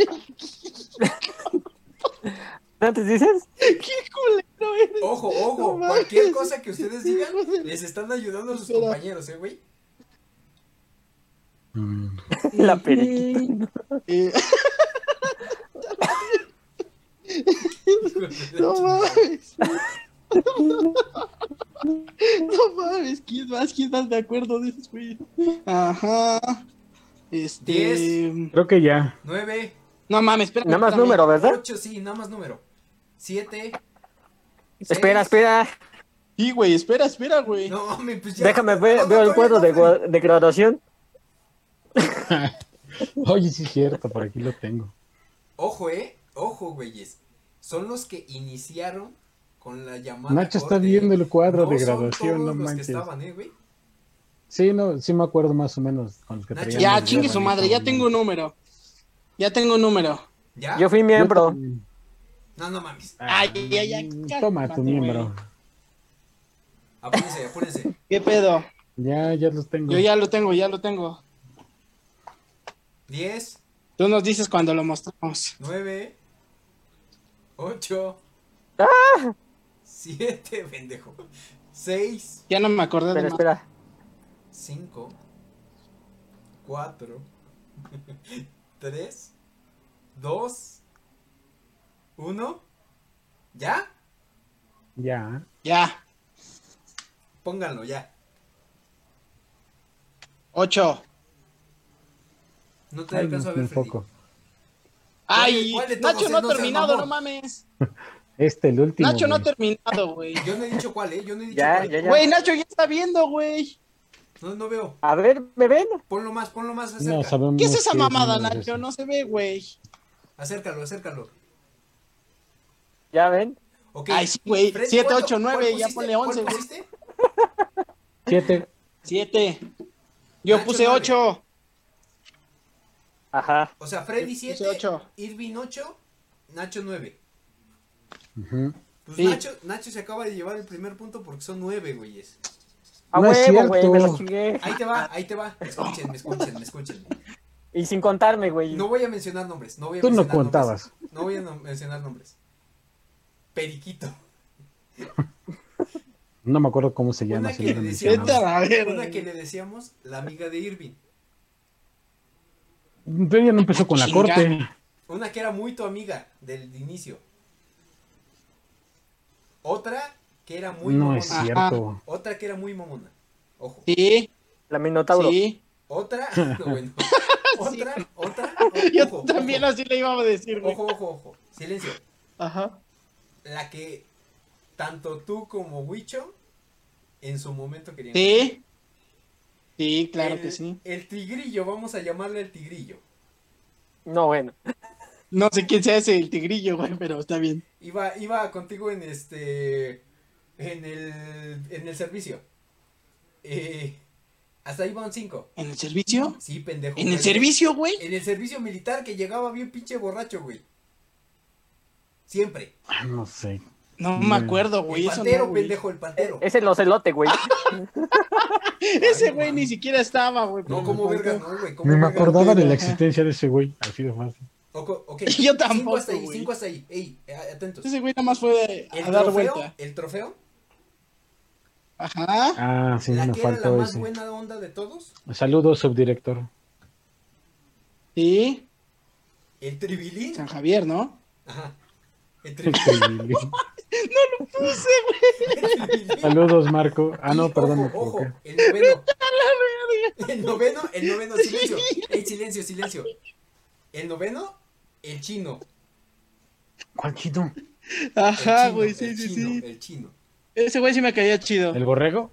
¿Antes dices? ¡Qué culero eres! Ojo, ojo, No cualquier cosa que ustedes digan, les están ayudando a sus Espera. compañeros, ¿eh, güey? Mm, La periquita. Eh, no mames. No mames, ¿quién más? ¿Quién más me acuerdo de esos güeyes? Ajá. Este. Diez. Creo que ya. Nueve, No mames, espera. Nada más número, ¿verdad? ocho, sí, nada más número. Siete. Espera, seis. espera. Sí, güey, espera, espera, güey. No, mames, pues ya. Déjame ver, No, no, veo el todavía cuadro no, de, de graduación. Oye, sí es cierto, por aquí lo tengo. Ojo, eh. Ojo, güeyes. Son los que iniciaron con la llamada. Nacho está corte. viendo el cuadro No de son graduación, todos no los que manches. estaban, eh, güey. Sí, no, sí me acuerdo más o menos con los que Nacho. traían Ya, chingue su madre, ya tengo un número. Ya tengo un número. ¿Ya? Yo fui Yo miembro. también. No, no mames. Ay, ay, ay, Mm, cálmate, Toma tu miembro. Apúrense, apúrense. ¿Qué pedo? Ya, ya los tengo. Yo ya lo tengo, ya lo tengo. Diez. Tú nos dices cuando lo mostramos. 9, 8, 7, pendejo, 6, Ya no me acordé de Espera, más. espera. 5, 4, 3, 2, 1, ¿ya? Ya. Ya, Pónganlo ya. ocho. No te alcanzo a ver, Poco. Ay, Nacho no ha terminado, no mames. Este, el último. Nacho no ha terminado, güey. Yo no he dicho cuál, ¿eh? Yo no he dicho ya, cuál. Ya. Güey, Nacho ya está viendo, güey. No, no veo. A ver, ¿me ven? Ponlo más, ponlo más acerca. ¿Qué es esa mamada, Nacho? No se ve, güey. Acércalo, acércalo. ¿Ya ven? Okay. Ay, sí, güey. 7, 8, 9, ya ponle 11, güey. 7. 7. Yo Nacho puse 8. Ajá. O sea, Freddy Yo puse 7, ocho. Irving 8, Nacho 9. Ujú. Pues Sí. Nacho, Nacho se acaba de llevar el primer punto porque son 9, güeyes. A No huevo, güey, me lo chingué. Ahí te va, ahí te va. Escúchenme, escúchenme, escúchenme. Y sin contarme, güey. No voy a mencionar nombres, no voy a Tú no mencionar contabas. nombres. No voy a no- mencionar nombres. Periquito. No me acuerdo cómo se llama. Una que le verga. Una que le decíamos la amiga de Irving. Pero ella no empezó con la Chinga. corte. Una que era muy tu amiga del inicio. Otra que era muy No mamona. es cierto. Otra que era muy mamona. Ojo. Sí, La Minotauro. sí. Otra, no, bueno. Otra, otra. Yo ojo, también ojo, así le iba a decir, ojo, ojo, ojo. Silencio. Ajá. La que tanto tú como Wicho en su momento querían. Sí. Sí, claro El- que sí. El tigrillo, vamos a llamarle el tigrillo. No, bueno. No sé quién sea ese el tigrillo, güey, pero está bien. Iba, iba contigo en este. En el, en el servicio. Eh, hasta ahí van cinco. ¿En el servicio? Sí, pendejo. ¿En el servicio, güey? En el servicio militar que llegaba bien pinche borracho, güey. Siempre. Ah, No sé. No me acuerdo, güey. el Eso pantero, no, pendejo, el pantero. Es el ocelote, güey. Ese güey ni siquiera estaba, güey. No, como faltó. no, güey. Ni me acordaba de la existencia de ese güey. Así de fácil. Oco- ok. Yo Cinco tampoco, hasta ahí, güey. cinco hasta ahí. Ey, eh, atentos. Ese güey nada más fue El a dar trofeo, vuelta. el trofeo, Ajá. Ah, sí, la me que era la faltó más ese. buena onda de todos, Saludos, subdirector. Sí. el tribilín. San Javier, ¿no? Ajá. Tribilín. tribilín. Puse, Saludos, Marco. Ah, no, Y, perdón, ojo, el noveno. El noveno, el noveno, silencio. Ey, silencio, silencio. El noveno, el chino. ¿Cuál chino? Ajá, güey, sí, el sí, chino, sí. El chino. Ese güey sí me caía chido. ¿El borrego?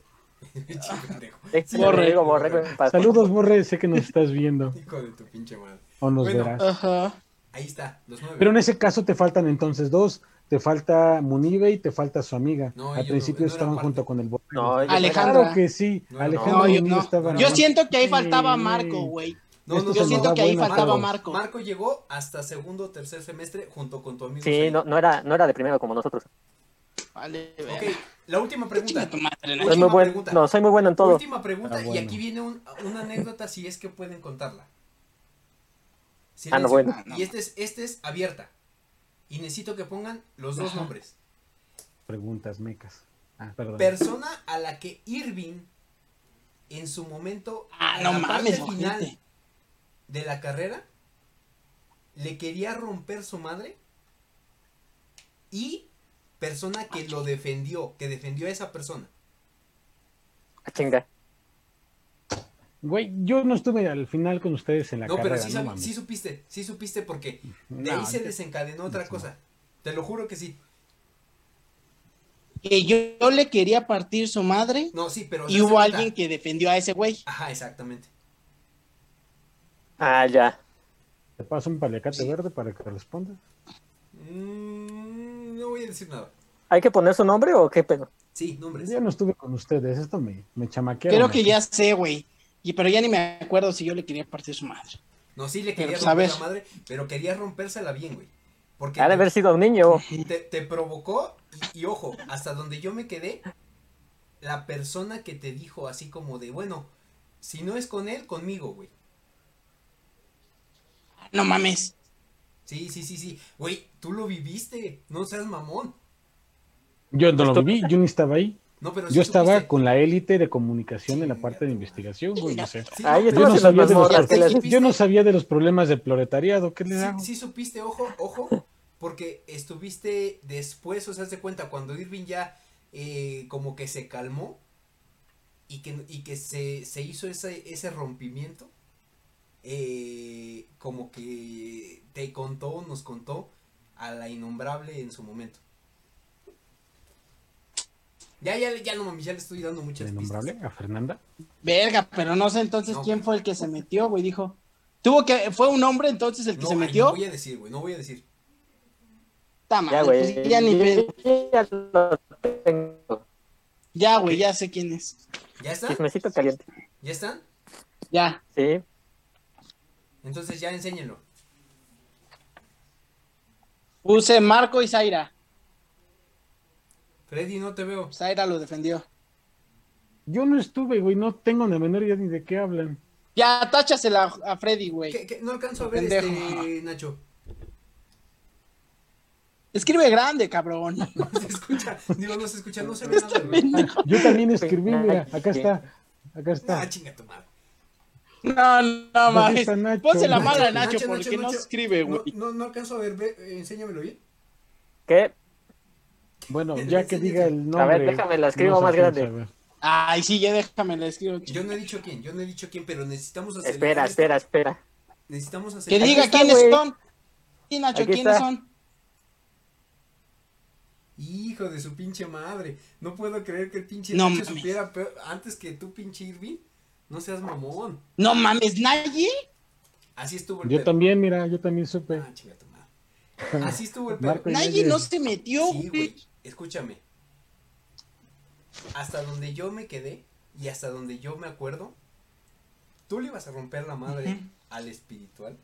El. Sí, borrego, borrego, borrego. Saludos, Borre. Sé que nos estás viendo Hijo de tu pinche madre. o nos Bueno. verás. Ajá. Ahí está, los nueve. Pero en ese caso te faltan entonces dos. Te falta Munibe y te falta su amiga. No, Al principio no- no estaban junto con el. No, Alejandra. Claro que sí. No, Alejandro no, y yo estaban Yo siento que ahí faltaba Sí. Marco, güey. No, no, Esto Yo siento que ahí faltaba todos. Marco. Marco llegó hasta segundo o tercer semestre junto con tu amigo. Sí, no, no, era, no era de primero como nosotros. Vale, Ok, la última pregunta. Madre. Soy muy buen, pregunta. no, soy muy bueno en todo. Última pregunta Ah, y aquí viene un- una anécdota si es que pueden contarla. Ah, no, bueno. Ah. Y este es, este es abierta. Y necesito que pongan los dos Ajá. nombres. Preguntas mecas. Ah, perdón. Persona a la que Irving en su momento Ah, en no la mames, parte final de la carrera le quería romper su madre y persona que lo defendió, que defendió a esa persona. Ah, Chinga. Güey, yo no estuve al final con ustedes en la No, carrera. pero sí, no mames. sí supiste, sí supiste porque de No, ahí se desencadenó otra no. cosa. Te lo juro que sí. Que yo, yo le quería partir su madre No, sí, pero... y hubo cuenta- alguien que defendió a ese güey. Ajá, exactamente. Ah, ya. Te paso un paliacate Sí. verde para que respondas. Mm, no voy a decir nada. ¿Hay que poner su nombre o qué pedo? Sí, nombres. Yo no estuve con ustedes, esto me, me chamaquearon. Creo que aquí. ya sé, güey. Y pero ya ni me acuerdo si yo le quería partir su madre. No, sí le Pero, quería a romper la madre, pero quería rompérsela bien, güey. Porque Ha de haber sido un niño. te, te provocó y, y ojo, hasta donde yo me quedé, la persona que te dijo así como de, bueno, si no es con él, conmigo, güey. No mames. Sí, sí, sí, sí. Güey, tú lo viviste, no seas mamón. Yo no lo viví, yo ni estaba ahí. No, pero sí Yo estaba supiste. con la élite de comunicación en la parte de investigación, güey, no sé. Sí, Yo no sabía de los mazmorras, ¿qué les- supiste- Yo no sabía de problemas del proletariado, ¿qué le Sí, hago? sí supiste, ojo, ojo, porque estuviste después, o sea, de cuenta, cuando Irving ya eh, como que se calmó y que, y que se, se hizo ese, ese rompimiento, eh, como que te contó, nos contó a la innombrable en su momento. Ya, ya, ya no mames, ya le estoy dando muchas ¿De pistas. nombrable? ¿A Fernanda? Verga, pero no sé entonces No. quién fue el que se metió, güey. Dijo. Tuvo que. Fue un hombre entonces el que No, se metió. no voy a decir, güey, no voy a decir. Ta Ya, madre, güey. pues, ya ni pedo. Ya lo tengo. Ya, güey, ya sé quién es. ¿Ya está? Chismecito caliente. ¿Ya están? Ya. Sí. Entonces ya enséñenlo. Puse Marco y Zaira. Freddy, no te veo. Zaira lo defendió. Yo no estuve, güey, no tengo la menor idea ni de qué hablan. Ya, táchasela a a Freddy, güey. ¿Qué- qué? No alcanzo a ver Pendejo. este Nacho. Escribe grande, cabrón. No se escucha. Digo, no se escucha, no se ve nada, güey. Ah, yo también escribí, mira, acá está, acá Ah, está. chinga tu madre. No, no mames. Ponse la mala a Nacho, Nacho, Nacho, porque no escribe, güey. no, no alcanzo a ver, ve, eh, enséñamelo bien. ¿Qué? Bueno, ya que diga el nombre. A ver, déjame, la escribo no más grande. Ay, sí, ya déjame, le escribo. Yo no he dicho quién, yo no he dicho quién, pero necesitamos acelerar. Espera, esto. espera, espera. Necesitamos Que acelerar. diga está, quiénes güey. son. Sí, Nacho, Aquí ¿quiénes está. son? Hijo de su pinche madre. No puedo creer que el pinche No Nacho mames. supiera peor- antes que tú, pinche Irving. No seas mamón. No mames, nadie. Así estuvo el Yo pedo. también, mira, yo también supe. Ah, chinga tu madre. Así estuvo el pedo. Nadie no se metió, Sí, güey. güey. Escúchame. Hasta donde yo me quedé y hasta donde yo me acuerdo, tú le ibas a romper la madre al espiritual.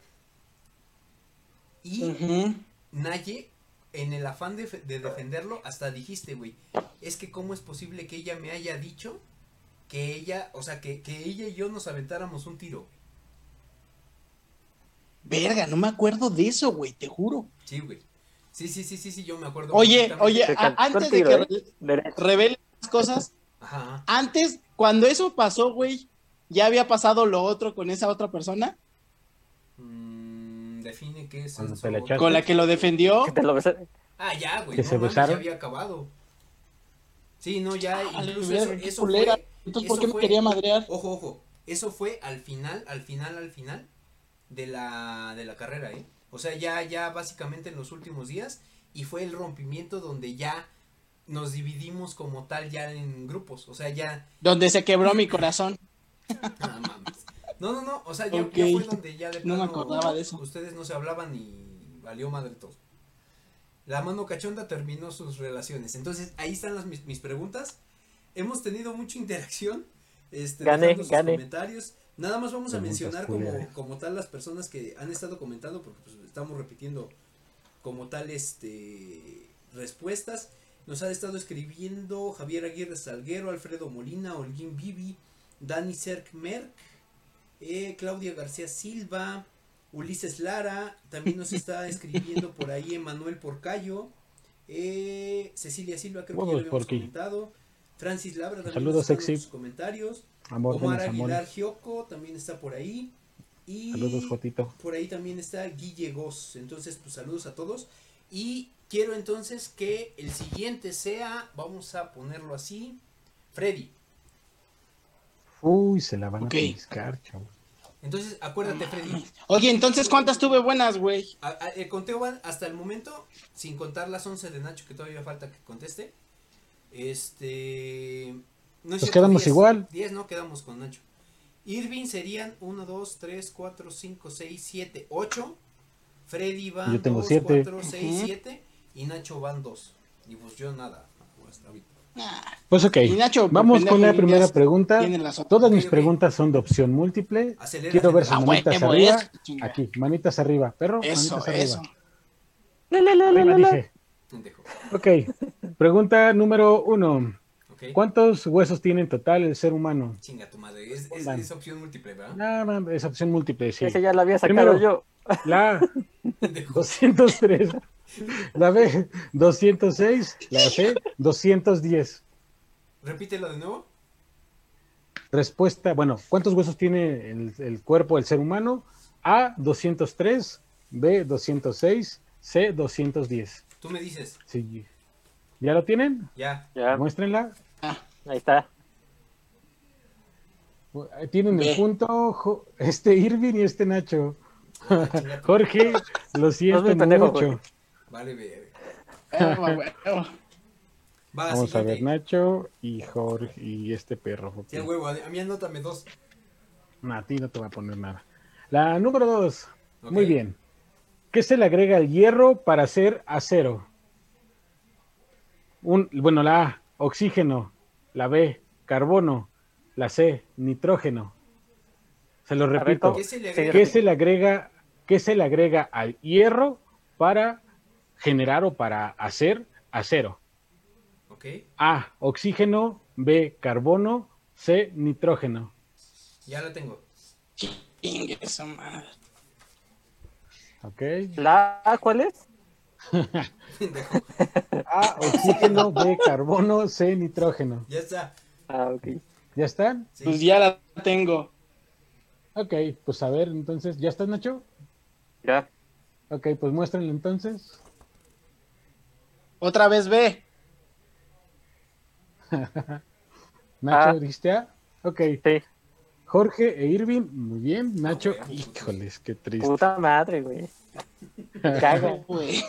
Y Ujú. Naye, en el afán de defenderlo, hasta dijiste, güey, es que cómo es posible que ella me haya dicho que ella, o sea, que, que ella y yo nos aventáramos un tiro. Verga, no me acuerdo de eso, güey, te juro. Sí, güey. Sí, sí, sí, sí, sí, yo me acuerdo. Oye, oye, a- antes de que ¿eh? re- revele las cosas, Ajá, antes, cuando eso pasó, güey, ya había pasado lo otro con esa otra persona Mm, define qué es eso. la con la que lo defendió. Que te lo besé. Ah, ya, güey. Que no se mames, besaron. Ya había acabado. Sí, no, ya. Incluso verga, eso, fue. Entonces, eso ¿por qué me quería madrear? Ojo, ojo. Eso fue al final, al final, al final de la, de la carrera, ¿eh? O sea, ya, ya básicamente en los últimos días. Y fue el rompimiento donde ya nos dividimos como tal ya en grupos. O sea, ya. Donde se quebró mi corazón. Ah, mames. No, no, no. O sea, ya, ya fue donde ya de No me plano acordaba de eso. Ustedes no se hablaban y valió madre todo. La mano cachonda terminó sus relaciones. Entonces, ahí están las, mis, mis preguntas. Hemos tenido mucha interacción. Este, Gané, dejando sus gané. comentarios. Nada más vamos a mencionar como, como tal las personas que han estado comentando, porque pues, estamos repitiendo como tal este respuestas. Nos ha estado escribiendo Javier Aguirre Salguero, Alfredo Molina, Holguín Bibi, Dani Cerc Merck, eh, Claudia García Silva, Ulises Lara, también nos está escribiendo por ahí Emanuel Porcayo, eh, Cecilia Silva, creo que ya lo habíamos comentado, Francis Labra también Saludos, nos está sexy. sus comentarios, Amor, Omar Aguilar. Gioco también está por ahí, y Saludos, Jotito. por ahí también está Guille Goss. Entonces, pues saludos a todos. Y quiero entonces que el siguiente sea, vamos a ponerlo así, Freddy. Uy, se la van a piscar, chavo. Entonces, acuérdate, Freddy. Oye, entonces, ¿cuántas tuve buenas, güey? el conteo va hasta el momento, sin contar las 11 de Nacho, que todavía falta que conteste. Este. No Nos quedamos 10, igual. 10, no quedamos con Nacho. Irving serían 1, 2, 3, 4, 5, 6, 7, 8. Freddy tengo 2, siete. 4, 6, Ujú. 7. Y Nacho van 2. Y pues yo nada. hasta ahorita. Ah, Pues ok, Y Nacho, vamos con la primera pregunta. Todas mis preguntas son de opción múltiple. Acelera. Quiero ver sus Ah, manitas huevo, arriba. Aquí, manitas arriba, perro. Eso, manitas eso. arriba. La, la, la, la, la, la. Ok, pregunta número uno. ¿Cuántos huesos tiene en total el ser humano? Chinga tu madre. Es, es, opción múltiple, ¿verdad? Ah, man, es opción múltiple, sí. Ese ya la había sacado Primero. yo. La Pendejo. 203, la B 206, la C 210. Repítelo de nuevo. Respuesta, bueno, ¿cuántos huesos tiene el, el cuerpo del ser humano? A 203, B 206, C 210. Tú me dices. Sí. ¿Ya lo tienen? Ya. Ya, Muéstrenla. Ahí está. Tienen el punto este Irving y este Nacho. Ah, Jorge, lo siento mucho. Jorge. Vale. Ah. Va, Vamos a ver. Nacho y Jorge y este perro. Sí, huevo. A mí anótame dos. No, a ti no te voy a poner nada. La número dos. Muy bien. ¿Qué se le agrega al hierro para hacer acero? Un, bueno, la A, oxígeno. La B, carbono. La C, nitrógeno. Se lo repito. ¿Qué se le agrega? ¿Qué se le agrega, qué se le agrega al hierro para generar o para hacer acero? Ok. A, oxígeno. B, carbono. C, nitrógeno. Ya la tengo. Madre. ¿Ok? ¿La cuál es? A, oxígeno. B, carbono. C, nitrógeno. Ya está. Ah, ok. ¿Ya están? Sí. Pues ya la tengo. Ok, pues a ver, entonces, ¿ya estás, Nacho? Ya. Ok, pues muéstrenlo entonces. Otra vez ve. Nacho, Ah. ¿dijiste A? Ok. Sí. Jorge e Irving, muy bien. Nacho, Ah, híjoles, qué triste. Puta madre, güey. Caga. Güey.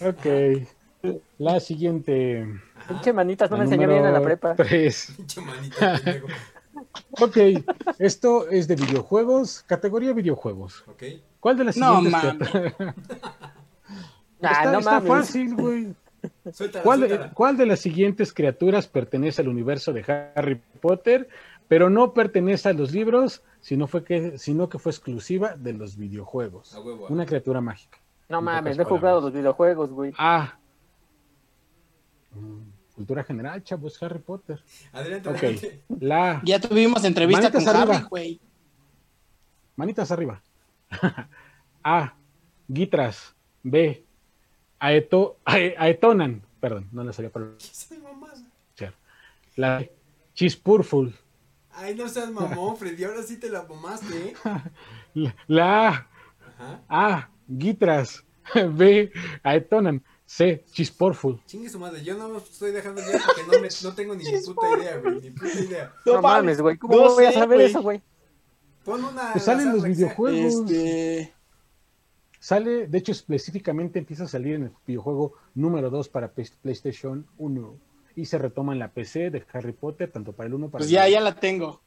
Ok. La siguiente. Pinche manitas no La me enseñó bien en la prepa. Tres. Pinche manita, pendejo. Ok, esto es de videojuegos, categoría videojuegos. Ok. ¿Cuál de las No siguientes? criaturas- Ah, está no está mames. fácil, güey. Suéltala, ¿Cuál de, suéltala. cuál de las siguientes criaturas pertenece al universo de Harry Potter, pero no pertenece a los libros, sino, fue que, sino que fue exclusiva de los videojuegos? Huevo. Una criatura mágica. No mames, no he jugado los videojuegos, güey. A. Mm, Cultura general, chavo, es Harry Potter. Adelante, Ok. adelante. La. Ya tuvimos entrevista Manitas con arriba. Harry, güey. Manitas arriba. A. Gitras. B. Aeto, ae- aetonan. Perdón, no le salía por ¿Qué esas mamás? La. Chispurful. Ay, no seas mamón, Freddy. Ahora sí te la mamaste, ¿eh? La, la A. Ajá. A. Gitras. B. Aetonan. C. Chisporful. Chingue su madre, yo no estoy dejando ya porque no, me, no tengo ni puta idea, güey. Ni puta idea. No, mames, güey. ¿Cómo no voy a saber güey. eso, güey? Pon una. Pues salen al los videojuegos. Este. Sale, de hecho, específicamente empieza a salir en el videojuego número 2 para Play- PlayStation 1. Y se retoma en la PC de Harry Potter, tanto para el 1 para Pues el ya, 2. ya la tengo.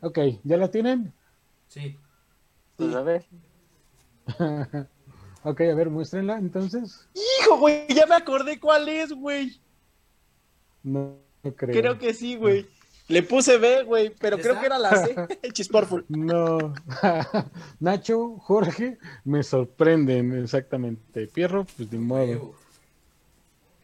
Ok, ¿ya la tienen? Sí. Pues a ver. ok, a ver, muéstrenla entonces. Hijo, güey, ya me acordé cuál es, güey. No, no creo. Creo que sí, güey. Le puse B, güey, pero ¿Ya creo está? que era la C. El Chisporful. No. Nacho, Jorge, me sorprenden exactamente. Pierro, pues de modo.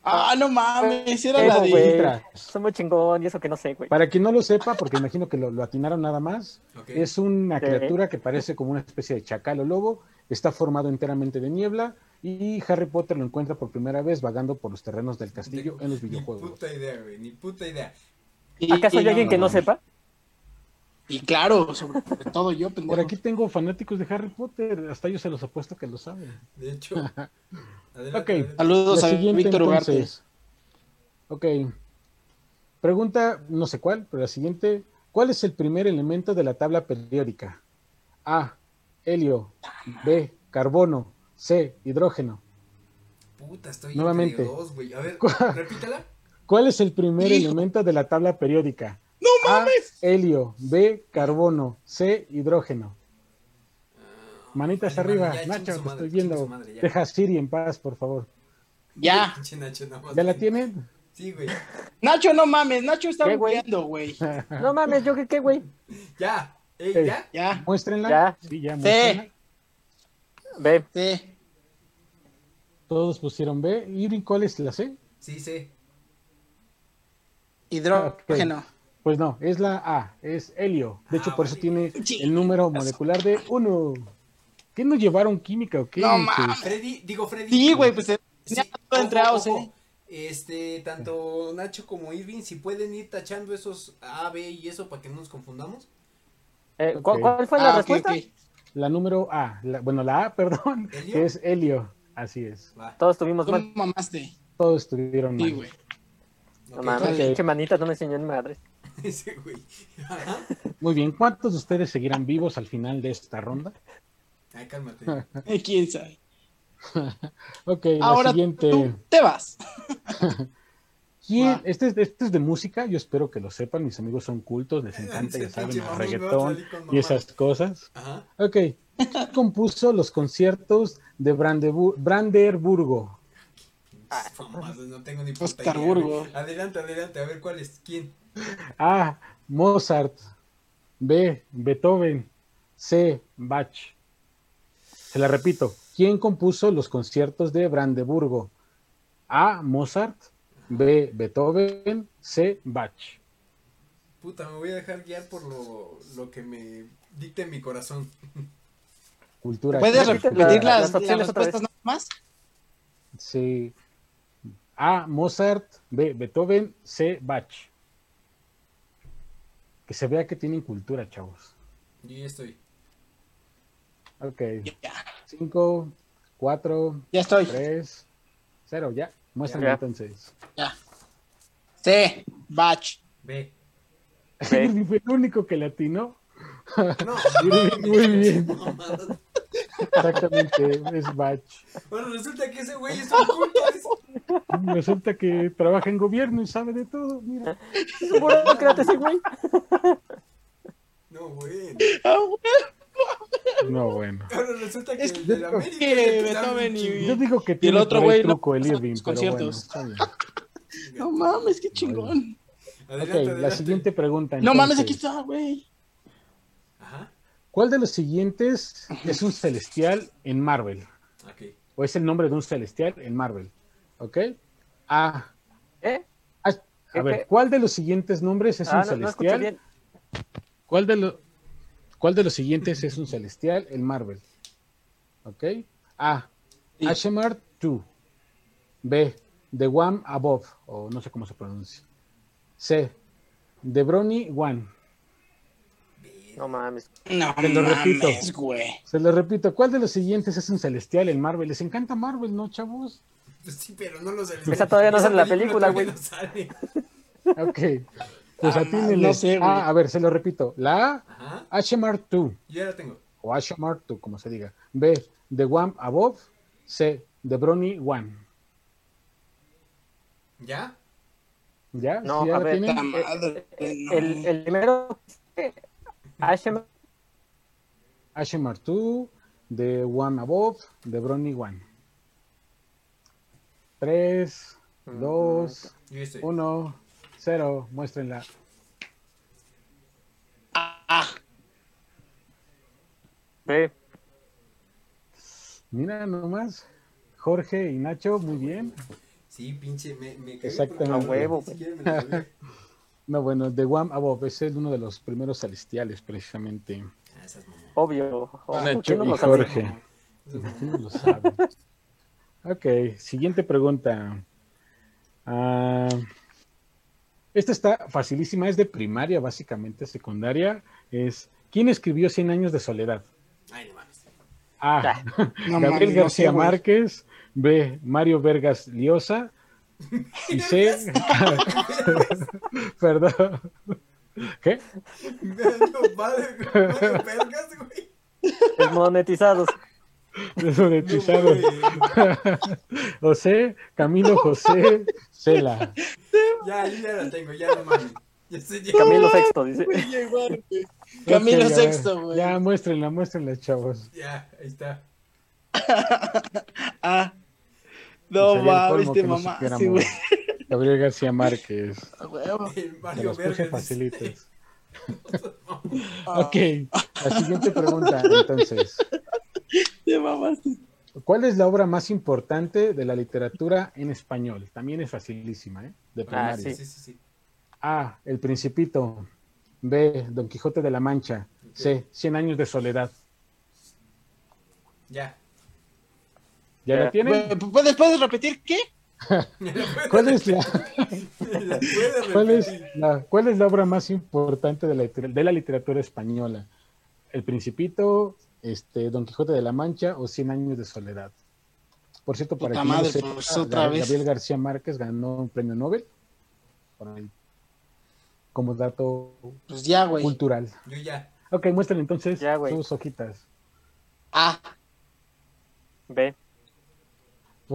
Ah, no mames, era la de. Soy muy chingón y eso que no sé, güey. Para quien no lo sepa, porque imagino que lo, lo atinaron nada más, es una criatura que parece como una especie de chacal o lobo, está formado enteramente de niebla y Harry Potter lo encuentra por primera vez vagando por los terrenos del castillo en los Ni videojuegos. puta idea, güey. Ni puta idea. Y- ¿Acaso hay alguien que no sepa? Y claro, sobre todo yo, pendejo. Por aquí tengo fanáticos de Harry Potter, hasta yo se los apuesto que lo saben. De hecho. Adelante, Ok. adelante. Saludos La a siguiente, Víctor Ugarte. entonces. Ok. Pregunta, no sé cuál, pero la siguiente. ¿Cuál es el primer elemento de la tabla periódica? A. Helio. B. Carbono. C. Hidrógeno. Puta, estoy Nuevamente. entre dos, güey. A ver, repítala. ¿Cuál es el primer Hijo. elemento de la tabla periódica? ¡No A. mames! Helio. B. Carbono. C. Hidrógeno. Manitas Vale, arriba. ya, Nacho, te madre, estoy viendo. madre. Deja a Siri en paz, por favor. Ya. Nacho. ¿Ya la tienen? Sí, güey. Nacho, no mames, Nacho está bugueando, güey. No mames, ¿yo qué, qué, güey? Ya. Ey, Ey. ya. Ya. Muéstrenla. Ya. Sí, ya, muéstrenla. Ve. Sí. Todos pusieron B. ¿Y cuál es la C? Sí, sí. Hidrógeno. Pues no, es la A, es helio. De hecho, Ah, por eso tiene Sí. el número molecular de 1. ¿Qué nos llevaron química o qué? No Pues, mames. Freddy, digo Freddy. Sí, güey, pues tenía Sí, todo entre ojo, A o C. ojo. Este, tanto Nacho como Irving, si pueden ir tachando esos A, B y eso para que no nos confundamos. Eh. ¿cuál, cuál fue la Ah, respuesta? La número A, la- bueno, la A, perdón, ¿Helio? que es helio. Así es. Va. Todos tuvimos Tú mal. mamaste. Todos estuvieron Sí, mal. güey. No mames, pinche manitas no me enseñó ni madres. Ese güey. Muy bien, ¿cuántos de ustedes seguirán vivos al final de esta ronda? Ay, cálmate. ¿Quién sabe? Ok, la Ahora siguiente. tú te vas. Este, es- este es de música, yo espero que lo sepan, mis amigos son cultos, les encanta, ya saben, el reggaetón y esas cosas. Ajá. Ok, ¿quién compuso los conciertos de Brandebu- Brandeburgo? Mamadas, no tengo ni puta Oscar idea, Burgo. Adelante, adelante, a ver cuál es. ¿Quién? A. Mozart. B. Beethoven. C. Bach. Se la repito. ¿Quién compuso los conciertos de Brandeburgo? A. Mozart. B. Beethoven. C. Bach. Puta, me voy a dejar guiar por lo, lo que me dicte mi corazón. Cultura. ¿Puedes repetir la- las, las las respuestas nada más? Sí. A. Mozart. B. Beethoven. C. Bach. Que se vea que tienen cultura, chavos. Yo ya estoy. Ok. Ya, 5, 4, ya estoy. 3, 0. Ya. Muéstrame Ya. entonces. Ya. C. Ve. Irving fue el único que latino. No, muy bien. Exactamente, es Bach. Bueno, resulta que ese güey es un culto. es- Resulta que trabaja en gobierno y sabe de todo. Mira. Burócrata ese güey. No, güey. Ah, güey. No, bueno. Ahora resulta que Es el de la que América que es el Beethoven un y-. Yo digo que el tiene otro por ahí güey no truco el pasa Irving, pero bueno. conciertos. No mames, qué chingón. Adelante, Ok, la siguiente pregunta. No mames, aquí está, güey. ¿Cuál de los siguientes es un celestial en Marvel? ¿O es el nombre de un celestial en Marvel? ¿Ok? A. ¿Eh? A, ¿Qué, a ver? ¿cuál de los siguientes nombres es Ah, un no, no escuché celestial? bien. ¿Cuál de, lo- ¿Cuál de los siguientes es un celestial en Marvel? ¿Ok? A. Sí. Ashemar 2. B. The One Above, o no sé cómo se pronuncia. C. The Brony One. No mames. No Te lo repito. mames, güey. Se lo repito, ¿cuál de los siguientes es un celestial en Marvel? Les encanta Marvel, ¿no, chavos? Pues sí, pero no lo sé. Esa todavía no sale en la película, güey. no sale. Ok. Pues Ah, atínenle. no sé, ah, a ver, se lo repito. La A, Ajá. Ashemar 2, Yo ya la tengo. o Ashemar 2, como se diga. B, The One Above. C, The Brony One. ¿Ya? ¿Ya? No, ¿Sí ya a la ver, tienen? No. El, el primero. Ashemar 2, The One Above, The Brony One. 3, 2, Yo ya estoy. 1, 0. Muéstrenla. Ah, B. Mira nomás. Jorge y Nacho, muy bien. Sí, pinche, me, me cagué Exactamente. A huevo, No, bueno, The One Above es el- uno de los primeros celestiales, precisamente. Ah. Obvio. obvio. Nacho ¿Quién no y? Jorge. ¿Quién no lo sabe? Ok, siguiente pregunta. Ah, esta está facilísima, es de primaria, básicamente, secundaria. Es ¿Quién escribió Cien años de soledad? Ay, no mames. A. no Gabriel García. Márquez. B. Mario Vergas Llosa. Y C. Perdón. ¿Qué? Desmonetizados. Desmonetizado. No, o C. Camilo José Cela. Ya, yo ya la tengo, ya no mames. Camilo Sexto, dice. Camilo Ok, a ver, Sexto, güey. Ya, muéstrenla, muéstrenla, chavos. Ya, ahí está. Ah. No mames, te supiéramos. güey. Gabriel García Márquez. Mario Vergas. facilitos. Ah, Ok, la siguiente pregunta, entonces. Te mamaste. ¿Cuál es la obra más importante de la literatura en español? También es facilísima, ¿eh? De Ah, primaria. Sí, sí, sí, sí. A. El Principito. B. Don Quijote de la Mancha. C. Cien años de soledad. Ya. ¿Ya la tienen? ¿Puedes, ¿Puedes repetir qué? ¿Cuál es la, ¿La puedes cuál es la- cuál es la obra más importante de la, liter- de la literatura española? ¿El Principito, este, Don Quijote de la Mancha o Cien años de soledad? Por cierto, para lo madre, sepa, pues, otra Gab- vez. Gabriel García Márquez ganó un premio Nobel por ahí, como dato Pues ya, güey. cultural. Yo ya. Ok, muestren entonces Ya, sus hojitas. Ah, B.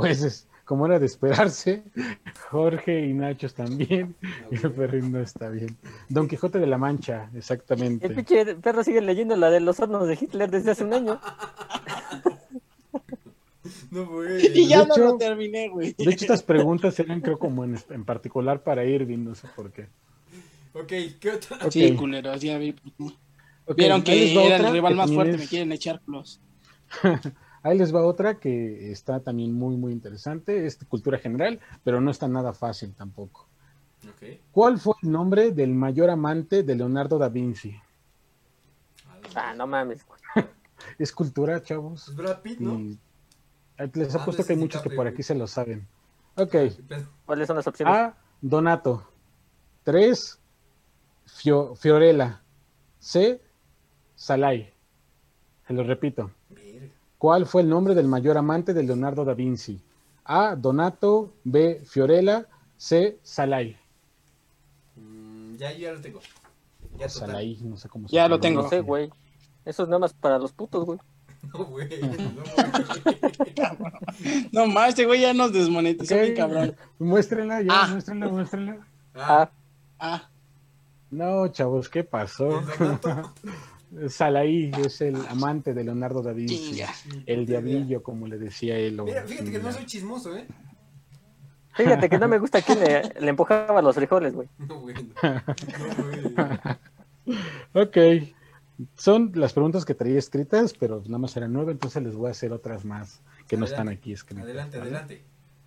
Pues es- como era de esperarse, Jorge y Nachos también, y el perrín no está bien. Don Quijote de la Mancha, El exactamente. pinche perro sigue leyendo la de los hornos de Hitler desde hace un año. No, y ya De no hecho- lo terminé, güey. De hecho, estas preguntas eran creo como en, en particular para Irving, no sé por qué. Ok, ¿qué otra? Ok. Sí, culeros, ya vi. Ok, Vieron que era el rival más fuerte, es- me quieren echar plus. Ahí les va otra que está también muy, muy interesante. Es cultura general, pero no está nada fácil tampoco. Ok. ¿Cuál fue el nombre del mayor amante de Leonardo da Vinci? Ah, no mames. Es cultura, chavos. Es Brad Pitt, ¿no? Y eh, les Ah, apuesto no, que hay muchos que por aquí se lo saben. Ok. Pero- ¿Cuáles son las opciones? A. Donato. 3. Fiorella. C. Salai. Se lo repito. ¿Cuál fue el nombre del mayor amante de Leonardo da Vinci? A. Donato. B. Fiorella. C. Salai. Mm, ya, ya lo tengo. Ya. Salai, no sé cómo se Ya lo tengo. No sé, güey. Eso es nada más para los putos, güey. No, güey. No, güey. No más, este güey ya nos desmonetizó, Ok. bien cabrón. Muéstrenla, ya, Ah. muéstrenla, muéstrenla. Ah, Ah, No, chavos, ¿qué pasó? Salai es el amante de Leonardo da Vinci. chinga. El diablillo, como le decía él. Mira, fíjate que no soy chismoso, ¿eh? Fíjate que no me gusta quién le, le empujaba los frijoles, güey. No, güey. No, güey. Ok. Son las preguntas que traía escritas, pero nada más eran nueve, entonces les voy a hacer otras más que no están aquí escritas. Adelante, ¿vale? adelante.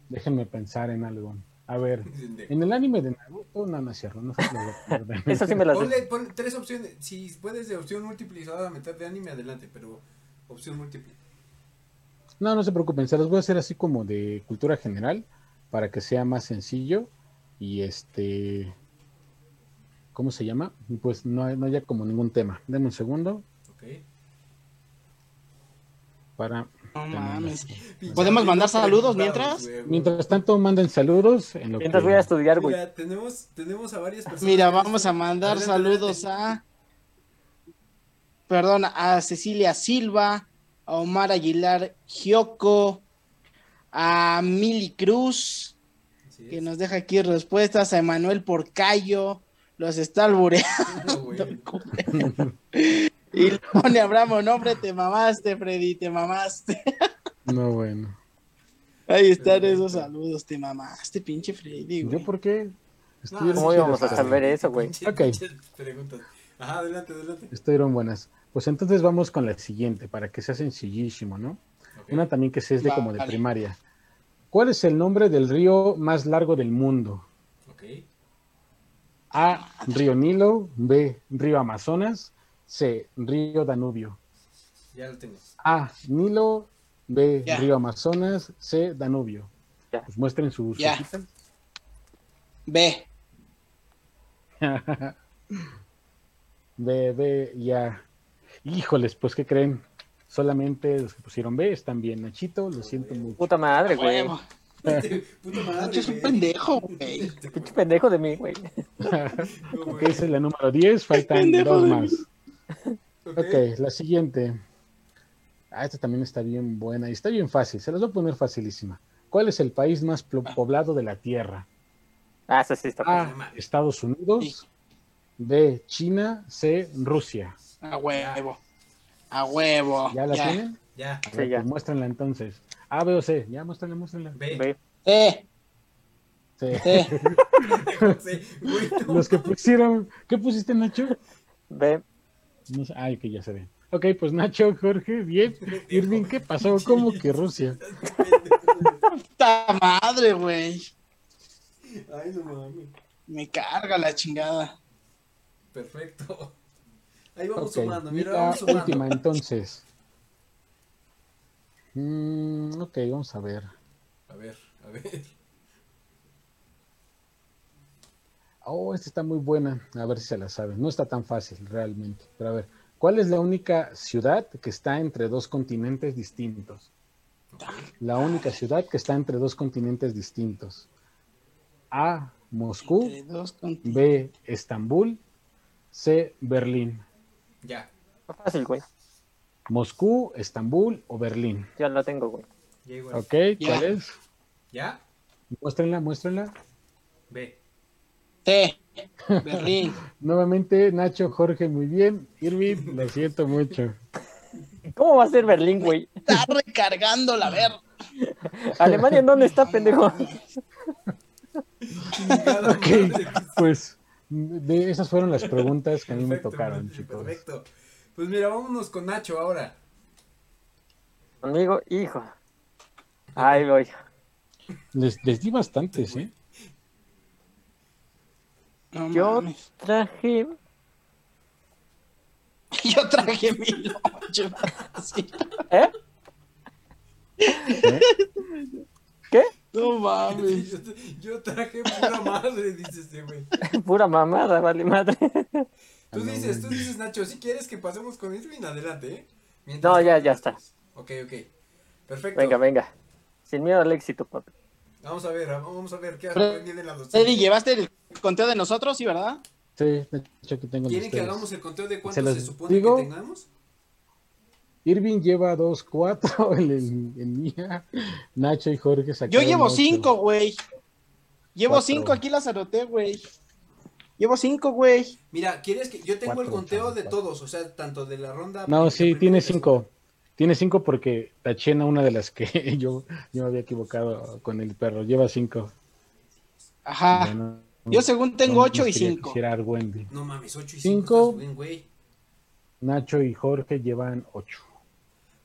Déjenme pensar en algo. A ver, en el anime de Naruto, no, no es cierto, no sé si lo voy a poner de- Eso sí me las sé. Ponle, pon tres opciones. Si puedes de opción múltiple y se va a meter de anime, adelante, pero opción múltiple. No, no se preocupen, se los voy a hacer así como de cultura general para que sea más sencillo y este ¿cómo se llama? Pues no, hay- no haya como ningún tema. Deme un segundo Ok. para... No mames. ¿Podemos mandar saludos mientras? Mientras tanto, manden saludos. En lo Mientras que- voy a estudiar, güey. Mira, tenemos, tenemos a varias personas. Mira, vamos a mandar Adelante, saludos adelante. a. Perdón, a Cecilia Silva, a Omar Aguilar Gioco, a Mili Cruz, que nos deja aquí respuestas, a Emanuel Porcayo, los está albureando. No, güey. Y le pone Abramo, nombre, te mamaste, Freddy, te mamaste. No, bueno. Ahí están esos saludos, te mamaste, pinche Freddy, güey. ¿Yo por qué? Estuvieron No, ¿Cómo íbamos a saber eso, güey? Pinche- Ok. preguntas. Ajá, adelante, adelante. Estuvieron buenas. Pues entonces vamos con la siguiente, para que sea sencillísimo, ¿no? Una también que se es de como de Vale. primaria. ¿Cuál es el nombre del río más largo del mundo? Ok. A, río Nilo, B, río Amazonas, C, río Danubio. Ya lo tengo. A, Nilo, B, Ya. río Amazonas, C, Danubio. Ya. Pues muestren sus Ya. hojitas. Ve, B, B, ya. Híjoles, pues, ¿qué creen? Solamente los que pusieron B están bien. Nachito, lo siento mucho. Puta madre, güey. huevo. Puta madre. Nacho es un pendejo, güey. Pinche pendejo de mí, güey. Ok, esa es la número 10, faltan dos más. Ok. Ok, la siguiente. Ah, esta también está bien buena y está bien fácil. Se las voy a poner facilísima. ¿Cuál es el país más plo- poblado de la Tierra? Ah, eso sí está. A, Estados Unidos. Sí. B, China. C, Rusia. A huevo. A huevo. ¿Ya la ya. tienen? Ya. A Sí, ver, ya. pues muéstrenla entonces. A, B o C. Ya, muéstrenla, muéstrenla. Sí. Sí, güey, no. Los que pusieron. ¿Qué pusiste, Nacho? Ve. No sé. Ay, que ya se ve. Ok, pues Nacho, Jorge, bien. Irving, ¿qué pasó? ¿Cómo que Rusia? Puta madre, güey. Ay, no mames. Me carga la chingada. Perfecto. Ahí vamos sumando, mira, la vamos sumando. última entonces. Mm, ok, vamos a ver. A ver, a ver. Oh, esta está muy buena. A ver si se la saben. No está tan fácil realmente. Pero a ver, ¿cuál es la única ciudad que está entre dos continentes distintos? La única ciudad que está entre dos continentes distintos. A, Moscú. B, Estambul. C, Berlín. Ya. Está fácil, güey. Moscú, Estambul o Berlín. Ya la tengo, güey. Ya igual. Ok, Ya. ¿cuál es? ¿Ya? Muéstrenla, muéstrenla. Ve. T. Berlín. Nuevamente, Nacho, Jorge, muy bien. Irving, lo siento mucho. ¿Cómo va a ser Berlín, güey? Está recargando la ver. ¿Alemania en dónde está, pendejo? Ok, pues de esas fueron las preguntas que a mí me tocaron, perfecto, chicos. Perfecto. Pues mira, vámonos con Nacho ahora. Conmigo, hijo. Ahí voy. Les, les di bastantes, ¿eh? No Yo mames. traje. Yo traje mi ocho. Sí. ¿Eh? ¿Qué? No mames. Yo, yo traje pura madre, dice este güey. Pura mamada, vale madre. Tú dices, tú dices, Nacho, si quieres que pasemos con Irving, adelante, ¿eh? No, ya, ya está. Ok, ok. Perfecto. Venga, venga. Sin miedo al éxito, papi. Vamos a ver, vamos a ver qué Pero- aprendí de la Teddy, docencia. ¿llevaste el conteo de nosotros, sí, verdad? Sí, de hecho aquí tengo ¿Quieren que hagamos el conteo de ¿Se cuántos los se, supone digo? que tengamos? Irving lleva dos, cuatro en, el- en mía. Nacho y Jorge Yo sacaron llevo ocho. cinco, güey. Llevo Cuatro. cinco, aquí las anoté, güey. Llevo cinco, güey. Mira, ¿quieres que yo tengo el conteo de cuatro. todos? O sea, tanto de la ronda. No, sí, tiene y la cinco. Tiene cinco porque taché a una de las que yo, yo me había equivocado con el perro. Lleva cinco. Ajá. Ya no- Yo según tengo no ocho y que cinco. segunda. No mames, 8 y 5. Cinco. Bien, güey. Nacho y Jorge llevan ocho.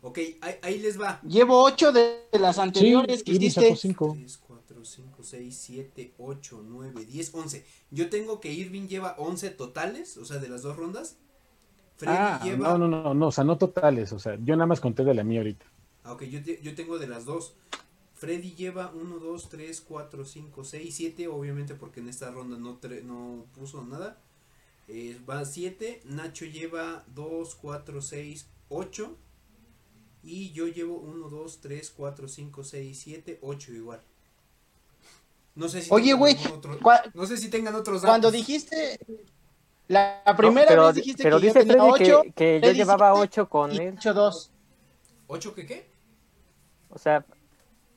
Ok, ahí, ahí les va. Llevo ocho de las Sí, anteriores que Irving hiciste. sacó cinco. 3, 4, 5, 6, 7, 8, 9, 10, 11. Yo tengo que Irving lleva 11 totales, o sea, de las dos rondas. Freddy Ah, lleva. no, no, no, no, o sea, no totales, o sea, yo nada más conté de la mía ahorita. Ah, ok, yo, te- yo tengo de las dos. Freddy lleva 1, 2, 3, 4, 5, 6, 7. Obviamente porque en esta ronda no, tre- no puso nada. Eh, va 7, Nacho lleva 2, 4, 6, 8. Y yo llevo 1, 2, 3, 4, 5, 6, 7, 8 igual. No sé si Oye, güey, otro- no sé si tengan otros datos. Cuando dijiste la, primera pero, vez dijiste pero que dice yo tenía Freddy que, 8 que yo llevaba siete 8 con él. 8 2. ¿8 qué qué? O sea,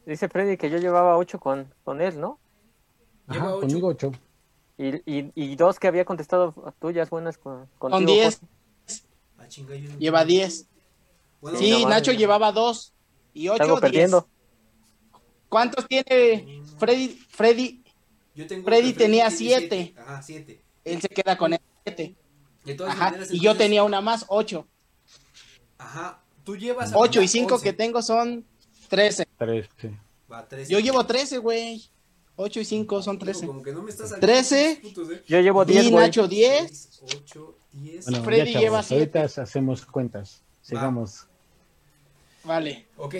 dice Freddy que yo llevaba 8 con, con él, ¿no? Lleva Ajá, ocho. conmigo ocho. Y, y, y dos que había contestado tuyas buenas con, Con contigo, 10 Ah, lleva 10. Bueno, Sí, no. Nacho llevaba 2 y 8 Salgo 10. perdiendo. ¿Cuántos tiene Freddy? Freddy, yo tengo Freddy tenía tiene siete. Ajá, 7. él se queda con el 7. De todas Ajá, maneras, y yo tenía una más, 8. Ajá, tú llevas. 8 y apenas 5 11. que tengo son 13. Tres, sí. Va, 13. Yo llevo 13, güey. 8 y 5 son 13. Como que no me estás 13. Puntos, ¿eh? Yo llevo 10, Y güey. Nacho 10. 8, 10. Bueno, Freddy ya, lleva ahorita siete. hacemos cuentas. Sigamos. Vale, Ok,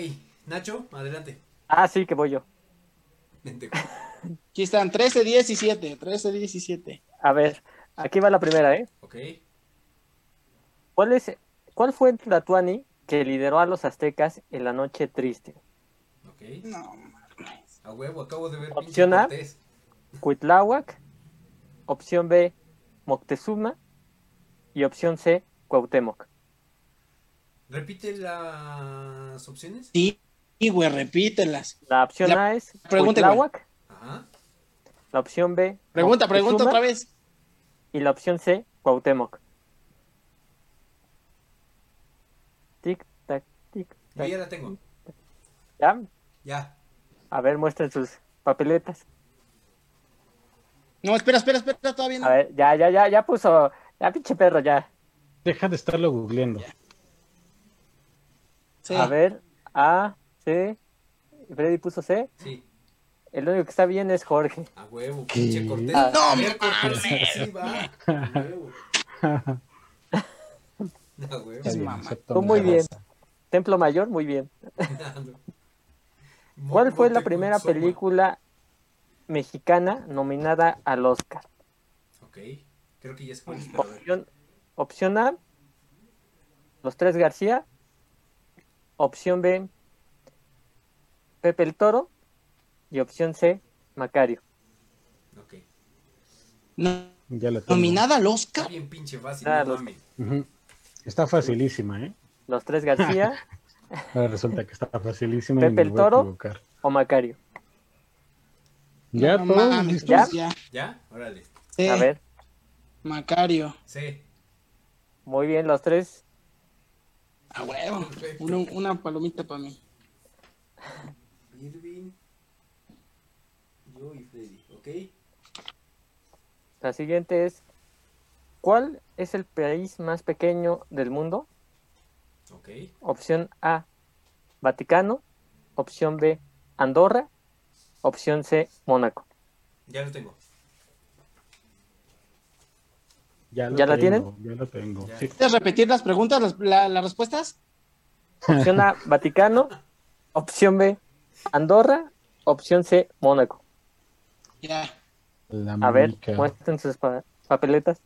Nacho, adelante. Ah, sí, que voy yo. Vente. aquí están 13, 10 y 7. 13, 10 y 7. A ver, aquí va la primera, ¿eh? Ok. ¿Cuál, es, ¿Cuál fue el Tlatuani que lideró a los aztecas en la noche triste? Ok. No, A huevo, acabo de ver. Opción A. Cuitláhuac, opción B, Moctezuma y opción C, Cuauhtémoc. Repite las opciones. sí, güey, repítelas. La opción La A es pregunta, Cuitláhuac, Ajá. la opción B, Pregunta, pregunta otra vez. Y la opción C, Cuauhtémoc. Tic, tac, tic, Yo tac. ya la tengo. ¿Ya? Ya. A ver, muestren sus papeletas. No, espera, espera, espera, todavía no. A ver, ya, ya, ya, ya puso. Ya, pinche perro, ya. Deja de estarlo googleando. Sí. A ver, A, C. Freddy puso C. Sí. El único que está bien es Jorge. A huevo, ¿Qué? pinche Cortés. Ah. No Cortés, sí, va. A huevo. A huevo. Mamá. Tú mi muy bien. Templo Mayor, muy bien. ¿Cuál fue la primera película mexicana nominada al Oscar? Ok. Creo que ya es es. Opción, opción A, Los Tres García. Opción B, Pepe el Toro. Y opción C, Macario. Ok. No- Ya la tengo. nominada al Está Oscar. bien pinche fácil, Ah, no los-. Está facilísima, ¿eh? Los Tres García Ahora resulta que está facilísima y Pepe me el Toro. o Macario. Ya No todos mames, listos. ¿Ya? pues ya. ¿Ya? Órale. Sí, A ver, Macario. Sí. muy bien, los tres. A huevo. Una, una palomita para mí. Irving. Yo y Freddy. Ok. La siguiente es, ¿cuál es el país más pequeño del mundo? Ok. Opción A, Vaticano. Opción B, Andorra. Opción C, Mónaco. Ya lo tengo. Ya, lo ¿Ya la tengo, Ya lo tengo. Ya. Sí. ¿Quieres repetir las preguntas, las, la- las respuestas? Opción A, Vaticano. Opción B, Andorra. Opción C, Mónaco. Ya. La A ver, muestren sus pa- papeletas.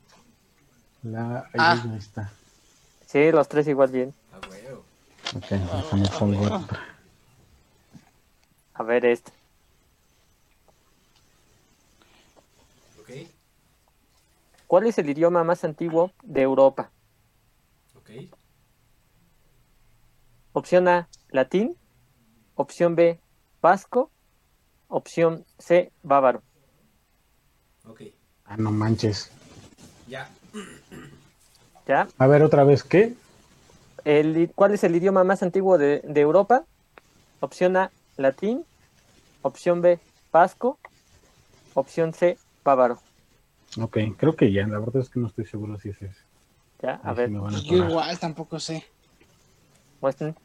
La... ahí Ah. está. Sí, los tres igual bien. A huevo. Ok, déjame pongo otra. A ver este. Ok. ¿Cuál es el idioma más antiguo de Europa? Ok. Opción A, latín. Opción B, vasco. Opción C, bávaro. Ok. Ah, no manches. Ya. ¿Ya? A ver, otra vez, ¿qué? El ¿Cuál es el idioma más antiguo de, de Europa? Opción A, latín. Opción B, vasco. Opción C, bávaro. Ok, creo que ya. La verdad es que no estoy seguro si es ese. ¿Ya? A ver, a Yo igual tampoco sé. muestren.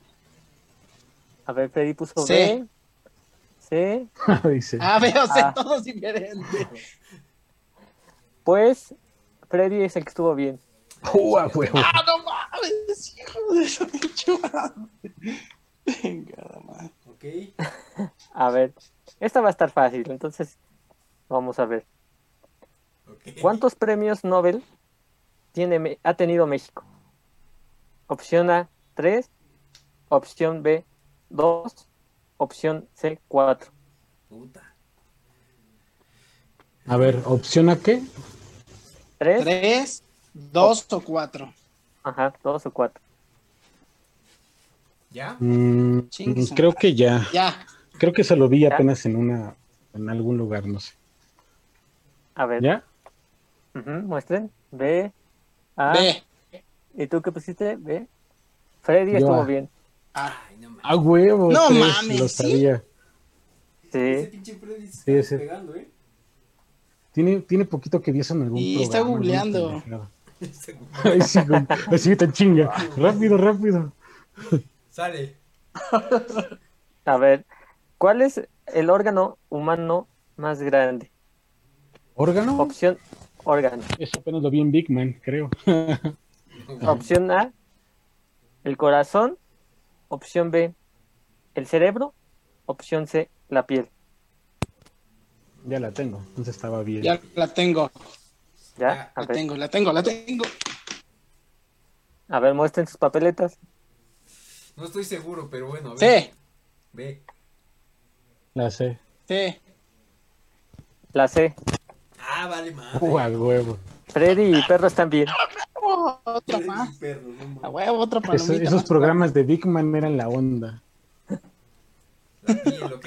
A ver, Freddy puso C. B. C. Dice. Ah, veo, sé, Ah. todos diferentes. Pues Freddy es el que estuvo bien. ¡Uh, a huevo! ¡Ah, no mames! Hijo de su pinche. Venga. Ok. A ver, esta va a estar fácil, entonces vamos a ver. Ok. ¿Cuántos premios Nobel tiene, ha tenido México? Opción A, 3. Opción B, 2. Opción C, 4. Puta. A ver, ¿opción a qué? 3. 3, 2 o 4. Ajá, 2 o 4. ¿Ya? Mm, creo que ya. Ya. Creo que se lo vi apenas en una en algún lugar, no sé. A ver. ¿Ya? muestren. B. A. B. ¿Y tú qué pusiste? B. Freddy estuvo bien. Ay, no mames. A huevo. No mames. Lo sabía. Sí. Ese pinche Freddy se sí, está pegando, ¿eh? Tiene, tiene poquito que vieron en algún y está googleando. Ay, sí, así tan chinga. Rápido, rápido. Sale. A ver, ¿cuál es el órgano humano más grande? ¿Órgano? Opción órgano. Eso apenas lo vi en Big Man, creo. Opción A, el corazón. Opción B, el cerebro. Opción C, la piel. Ya la tengo, entonces estaba bien. Ya la tengo. Ya, la tengo, la tengo, la tengo. A ver, muestren sus papeletas. No estoy seguro, pero bueno, a ver. C. B. La C. C. La C. Ah, vale, madre. huevo. Freddy y Perro están bien. Otra más. a huevo, otra palomita esos programas de Big Man eran la onda. Piel, ok.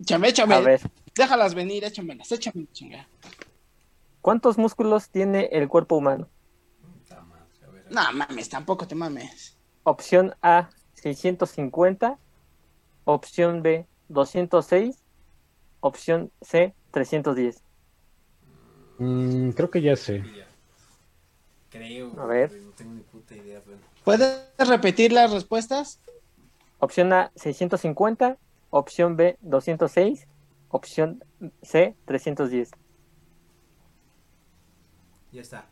Échame, échame. A ver. Déjalas venir, échamelas, échame, chinga. ¿Cuántos músculos tiene el cuerpo humano? No mames, tampoco te mames. Opción A, 650. Opción B, 206. Opción C, 310. Mm, creo que ya sé. Creo. A ver. No tengo ni puta idea. ¿Puedes repetir las respuestas? Opción A, 650. Opción B, 206. Opción C, 310. Ya está.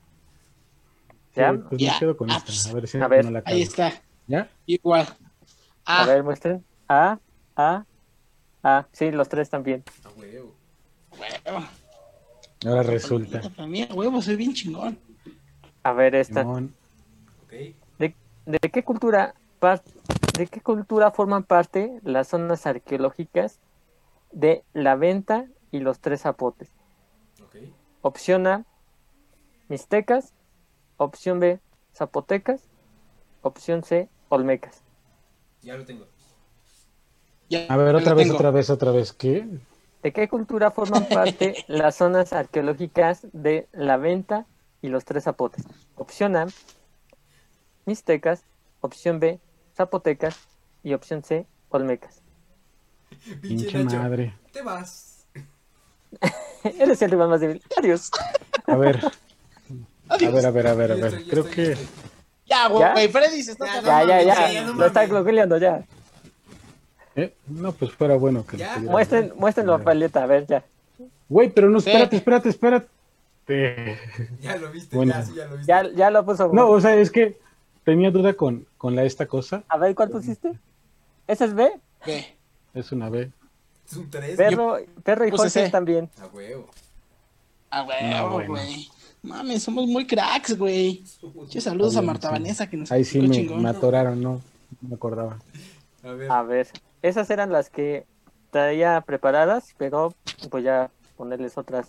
¿Ya? pues me quedo con esta. A ver si a ver, no la ahí está. ¿Ya? Igual. A, a ver, muestren. A, A, A. Sí, los tres también. A huevo. Huevo. Ahora resulta. Para mí, a huevo, soy bien chingón. A ver, esta. Okay. ¿De, ¿De, qué cultura de qué cultura forman parte las zonas arqueológicas de la venta y los tres zapotes? Okay. Opción A, mixtecas. Opción B, zapotecas. Opción C, olmecas. Ya lo tengo. a ver, otra vez, otra vez, otra vez. ¿Qué? ¿De qué cultura forman parte las zonas arqueológicas de la venta y los tres zapotes? Opción A, mixtecas. Opción B, zapotecas. Y opción C, olmecas. Pinche madre. Te vas. Eres el rival más débil. Adiós. A ver. A ver, a ver, a ver, a ver. Creo que. Ya, güey, Freddy se está Ya, ya, ya. ya. Lo está googleando ya. ¿Eh? No, pues fuera bueno que. Ya. Muestren, muestren la paleta, a ver, ya. Güey, pero no, espérate, espérate, espérate. Ya lo viste, ya, sí, ya lo viste. Ya, ya lo puso. No, o sea, es que tenía duda con, con la esta cosa. A ver, ¿cuál pusiste? ¿Ese es B? B. Es una B. Es un 3. Perro, perro y José también. A huevo. A huevo, güey. Mames, somos muy cracks, güey. Muchos saludos a Marta Vanessa que nos Ahí sí me, me, atoraron, no, no me acordaba. A ver. A ver, esas eran las que traía preparadas, pero voy a ponerles otras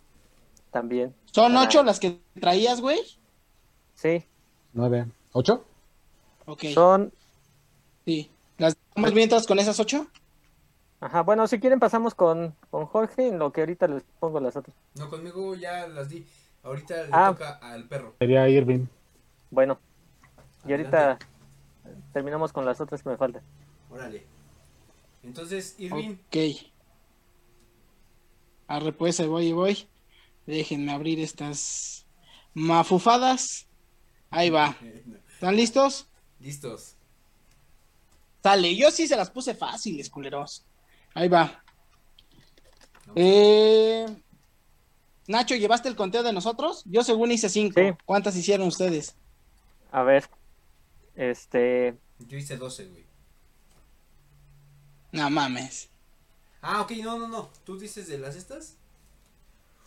también. ¿Son ocho las que traías, güey? Sí. Nueve. ¿Ocho? Ok. Son... Sí. ¿Las damos mientras con esas ocho? Ajá, bueno, si quieren pasamos con, con Jorge, en lo que ahorita les pongo las otras. No, conmigo ya las di. Ahorita le Ah. toca al perro. Sería Irving. Bueno, y ahorita terminamos con las otras que me faltan. Órale. Entonces, Irving. Ok. Arre pues, ahí voy, ahí voy. Déjenme abrir estas mafufadas. Ahí va. ¿Están listos? Listos. Sale, yo sí se las puse fáciles, culeros. Ahí va. Eh, Nacho, ¿llevaste el conteo de nosotros? Yo según hice cinco. Sí. ¿Cuántas hicieron ustedes? A ver, este, Yo hice 12, güey. No mames. Ah, ok, no, no, no. ¿Tú dices de las estas?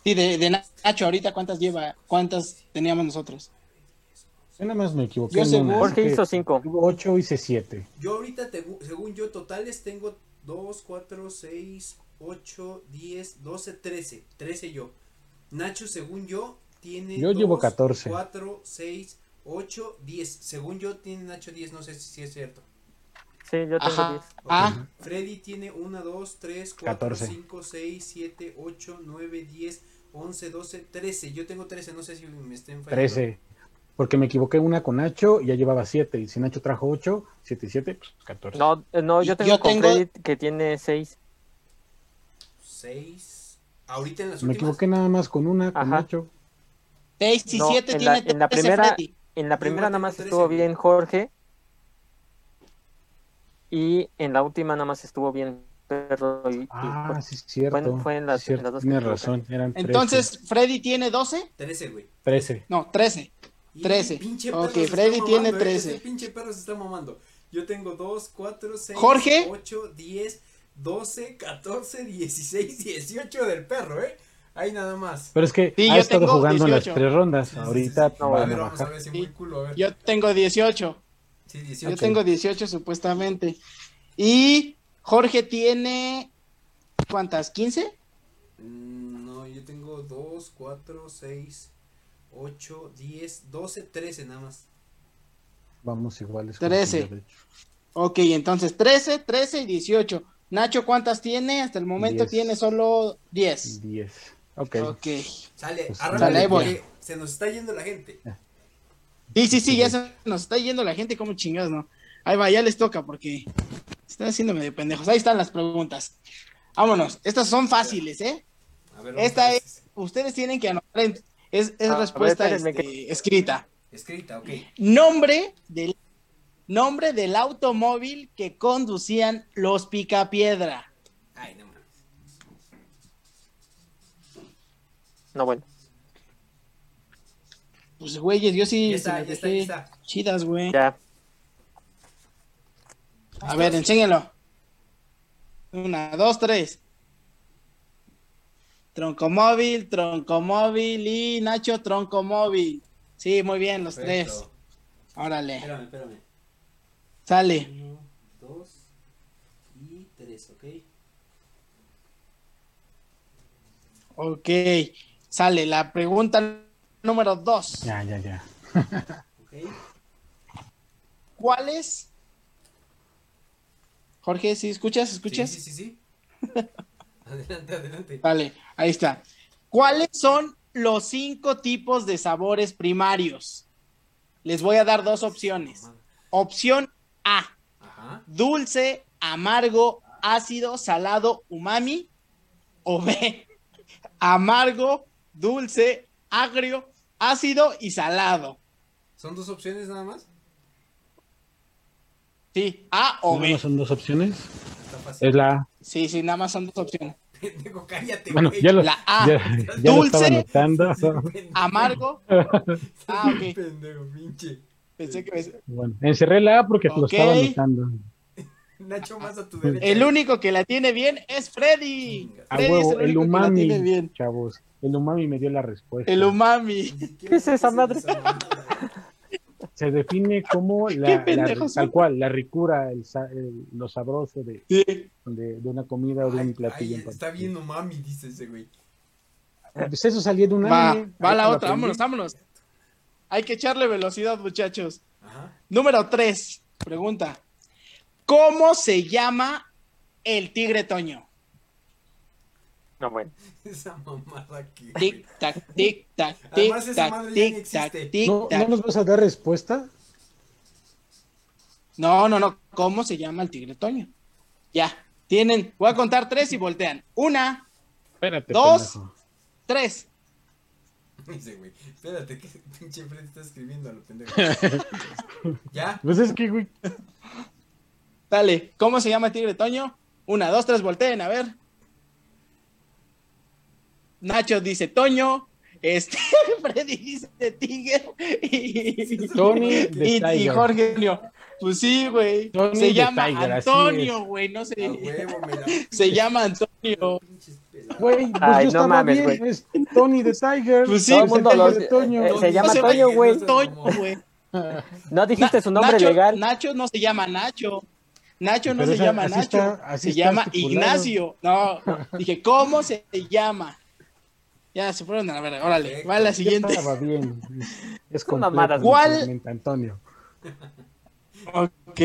Sí, de, de Nacho, ahorita cuántas lleva, cuántas teníamos nosotros. Yo nada más me equivoqué. Yo según- Jorge que hizo 5. tuvo 8, hice 7. Yo ahorita, te- según yo, totales tengo 2, 4, 6, 8, 10, 12, 13. 13 yo. Nacho, según yo, tiene Yo llevo 14. 4, 6, 8, 10. Según yo, tiene Nacho 10. No sé si, es cierto. Sí, yo tengo Ajá. 10. Ok. Ah. Freddy tiene 1, 2, 3, 4, 14. 5, 6, 7, 8, 9, 10, 11, 12, 13. Yo tengo 13. No sé si me estén fallando. 13. Porque me equivoqué una con Nacho y ya llevaba 7. Y si Nacho trajo 8, 7 y 7, pues 14. No, no, yo Yo tengo con tengo- Freddy que tiene 6. 6. Ahorita en las me últimas. equivoqué nada más con una, con Ajá. Nacho. 6 y No, 7 en tiene la- en la 13 primera- Freddy. En la Yo primera nada más 13. estuvo bien Jorge. Y en la última nada más estuvo bien Perro y, y Ah, Jorge. sí, es cierto. Fue- fue en las- Sí, en las dos que Tienes razón, eran 13. Entonces, Freddy tiene 12. 13, güey. 13. No, 13. Y 13. pinche Ok, Freddy tiene mamando, eh, 13. ese pinche perro se está mamando. Yo tengo 2, 4, 6, Jorge. 8, 10, 12, 14, 16, 18 del perro, ¿eh? Ahí nada más. Pero es que Sí, ha yo estado tengo jugando en las 18. tres rondas. Sí, sí, Ahorita sí, sí. no, a ver, a vamos a ver si Sí. muy culo, a ver. Yo tengo 18. Sí, Yo 18. tengo 18 supuestamente. Y Jorge tiene. ¿Cuántas? ¿15? Mm, No, yo tengo 2, 4, 6, 8, 10, 12, 13 nada más. Vamos iguales. 13. con- de hecho. Ok, entonces 13, 13 y 18. Nacho, ¿cuántas tiene? Hasta el momento 10. tiene solo 10. 10. Ok. Ok. Sale, Pues, arranca sale, ahí voy. porque se nos está yendo la gente. Sí, sí, sí, ya se nos está yendo la gente como chingados, ¿no? Ahí va, ya les toca porque están haciéndome de pendejos. Ahí están las preguntas. Vámonos. Estas son fáciles, ¿eh? A ver, vamos Esta a ver. es, ustedes tienen que anotar, en- es, es A ver, respuesta espérenme este, escrita. Escrita, ok. Nombre del, nombre del automóvil que conducían los Picapiedra. Ay, no mames. No, bueno. Pues, güeyes, yo sí Ya está, ya está. chidas, güey. Ya. A ver, enséñalo. Una, dos, tres. Troncomóvil, troncomóvil y Nacho troncomóvil. Sí, muy bien, los tres. Órale, Espérame, espérame. sale. Uno, dos y tres, ¿ok? Ok, sale. La pregunta número dos. Ya, ya, ya. Ok. ¿Cuáles? Jorge, ¿sí escuchas? ¿Escuchas? Sí, sí, sí, sí. adelante, adelante. Vale, ahí está. ¿Cuáles son los cinco tipos de sabores primarios? Les voy a dar dos opciones. Opción A, Ajá. dulce, amargo, ácido, salado, umami. O B, amargo, dulce, agrio, ácido y salado. ¿Son dos opciones nada más? Sí, A o Nada B. más son dos opciones. Es la. Sí, sí, nada más son dos opciones. Pendejo, cállate, Bueno, ya lo, La A, ya, ya lo estaba dulce. Amargo. Ah, ok. Pendejo, pinche. Pensé que me- Bueno, encerré la A porque lo Ok. estaba anotando. Nacho más a tu derecha. El único que la tiene bien es Freddy. A Freddy es huevo, el el único que la umami, tiene bien. chavos. El umami me dio la respuesta. El umami. ¿Qué es esa madre? Se define como la, tal cual, la ricura, el, el- lo sabroso de, Sí. de, de una comida o de un platillo. está viendo mami, dice ese güey. Pues eso salía de un Va, anime. va la otra, vámonos, vámonos. Hay que echarle velocidad, muchachos. Ajá. Número 3. Pregunta. ¿Cómo se llama el tigre Toño? No, bueno. Esa mamada que. Tic, tac, tic, tac, tic, Además, esa tac, madre ya ni tic, tac, existe. tic, ¿No, ¿No tac. nos vas a dar respuesta? No, no, no. ¿Cómo se llama el tigre Toño? Ya. Tienen, voy a contar tres y voltean. Una, Espérate. Dos. pendejo. tres. Dice, güey. Espérate, que pinche Fred está escribiendo a lo pendejo. ¿Ya? Pues es que, güey. Dale, ¿cómo se llama el tigre Toño? Una, dos, tres, volteen, a ver. Nacho dice Toño, este, Freddy dice Tigre y, Tony y, y Tiger. Jorge. Pues sí, güey. Se llama Tiger, Antonio, güey, no sé. huevo. Se llama Antonio. Güey, pues Ay, yo no mames, bien. güey. Es Tony the Tiger. Pues sí, Todo el mundo el lo- Tiger de Toño. eh, se llama No Toño, güey. no se- Toño, güey. No dijiste su nombre Nacho, legal. Nacho no se llama Nacho. Nacho no Pero se esa- llama así Nacho. está- así se está llama estipulado. Ignacio. No, dije, ¿cómo se llama? Ya se fueron a la verga. Órale, Perfecto. va la Ya siguiente. estaba bien. Es mamadas. ¿Cuál? Antonio. Ok,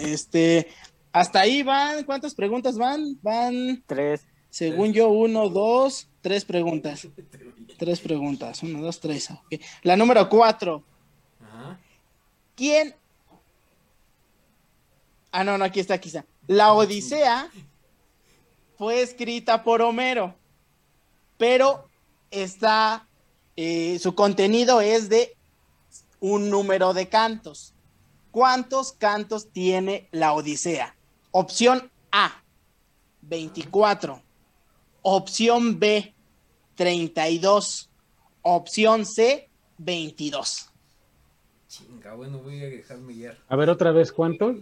este, hasta ahí van, ¿cuántas preguntas van? Van, Tres. según yo, uno, dos, tres preguntas. Tres preguntas, uno, dos, tres. ok. La número cuatro, Ajá. ¿quién? Ah, no, no, aquí está, aquí está. La Odisea fue escrita por Homero, pero está, eh, su contenido es de un número de cantos. ¿Cuántos cantos tiene la Odisea? Opción A, 24. Opción B, 32. Opción C, 22. Chinga, bueno, voy a dejarme guiar. A ver, otra vez, ¿cuánto?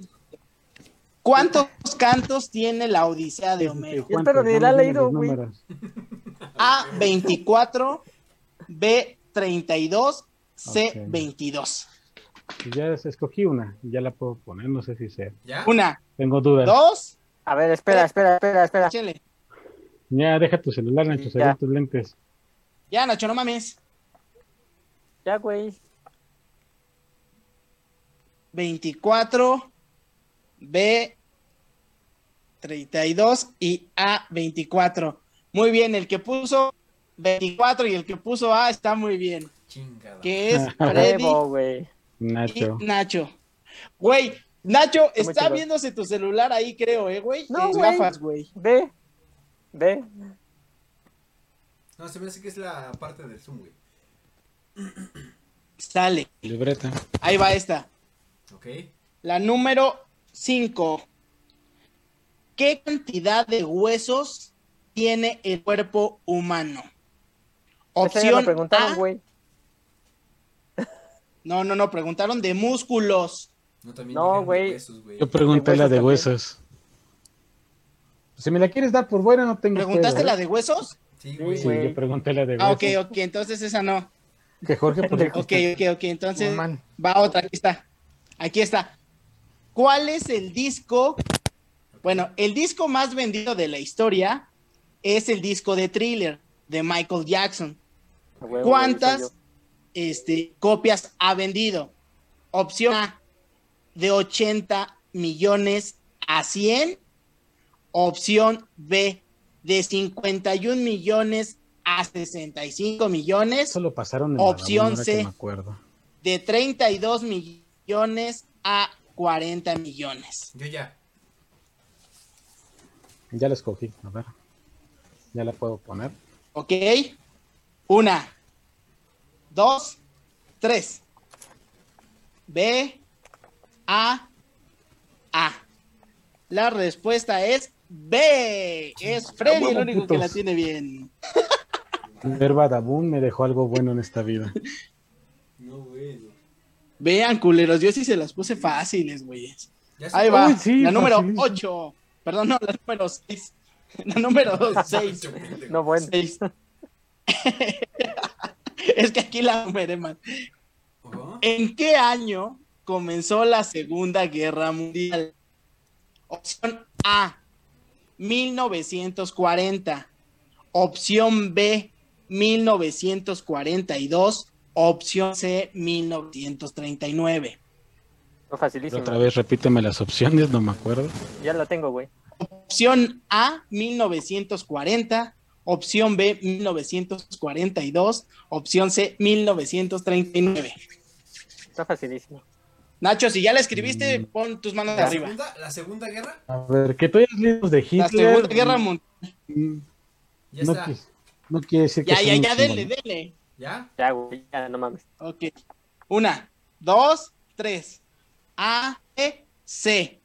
¿Cuántos cantos tiene la Odisea de Homero? ¿Cuántos? pero ni No la ha me digas leído, güey. A, 24. B, 32. C, Ok. 22. Ya escogí una, ya la puedo poner, no sé si sea. ¿Ya? Una, Tengo dudas. dos, A ver, espera, espera, espera, espera. échale. Ya, deja tu celular, Nacho, se tus lentes. Ya, Nacho, no mames. Ya, güey. 24, B, 32 y A, 24. Muy bien, el que puso 24 y el que puso A está muy bien. Chingada. Que es Freddy güey. Nacho. y Nacho. Güey, Nacho, Está viéndose tu celular ahí, creo, ¿eh, güey? No, Tus güey. gafas, güey. Ve. Ve. No, se me hace que es la parte del Zoom, güey. Sale. Libreta. Ahí va esta. Ok. La número 5. ¿Qué cantidad de huesos tiene el cuerpo humano? Opción preguntaron, A. güey. No, no, no, preguntaron de músculos. No, güey. Yo pregunté la de huesos. Si me la quieres dar por buena, no tengo ¿Preguntaste pedo, la ¿eh? de huesos? Sí, güey. Sí, yo pregunté la de Ah, huesos. ok, ok, entonces esa no. Que Jorge pues, Ok, ok, ok, entonces man. va otra, aquí está. Aquí está. ¿Cuál es el disco? Bueno, el disco más vendido de la historia es el disco de Thriller de Michael Jackson. Huevo, ¿Cuántas este, copias ha vendido? Opción A, de 80 millones a 100. Opción B, de 51 millones a 65 millones. Eso lo pasaron en Opción Badabun, ahora que C. me acuerdo. De 32 millones a 40 millones. Yo ya. Ya la escogí, a ver. Ya la puedo poner. ¿Ok? Una, dos, tres. B, A, A. La respuesta es B. Es Freddy el único que la tiene bien. Ver Badabun me dejó algo bueno en esta vida. No, güey. no. Vean, culeros, yo sí se las puse fáciles, güeyes. Ahí va. Uy, sí, la número facilísimo. 8. Perdón, no, la número 6. La número 6. No, bueno. es que aquí la numeré mal. Ajá. ¿En qué año comenzó la Segunda Guerra Mundial? Opción A, 1940. Opción B, 1942. Opción C, 1939. Fue facilísimo. Otra vez repíteme las opciones, no me acuerdo. Ya la tengo, güey. Opción A, 1940. Opción B, 1942. Opción C, 1939. Está facilísimo. Nacho, si ya la escribiste, pon tus manos ¿La arriba. segunda, ¿La segunda guerra? A ver, que tú hayas leído de Hitler. La Segunda Guerra Mundial. mm, Ya no, está. qui- no quiere decir que Ya, ya, ya, dele, dele. ¿Ya? Ya, güey. Ya, no mames. Ok. Una, dos, tres. A, B, C.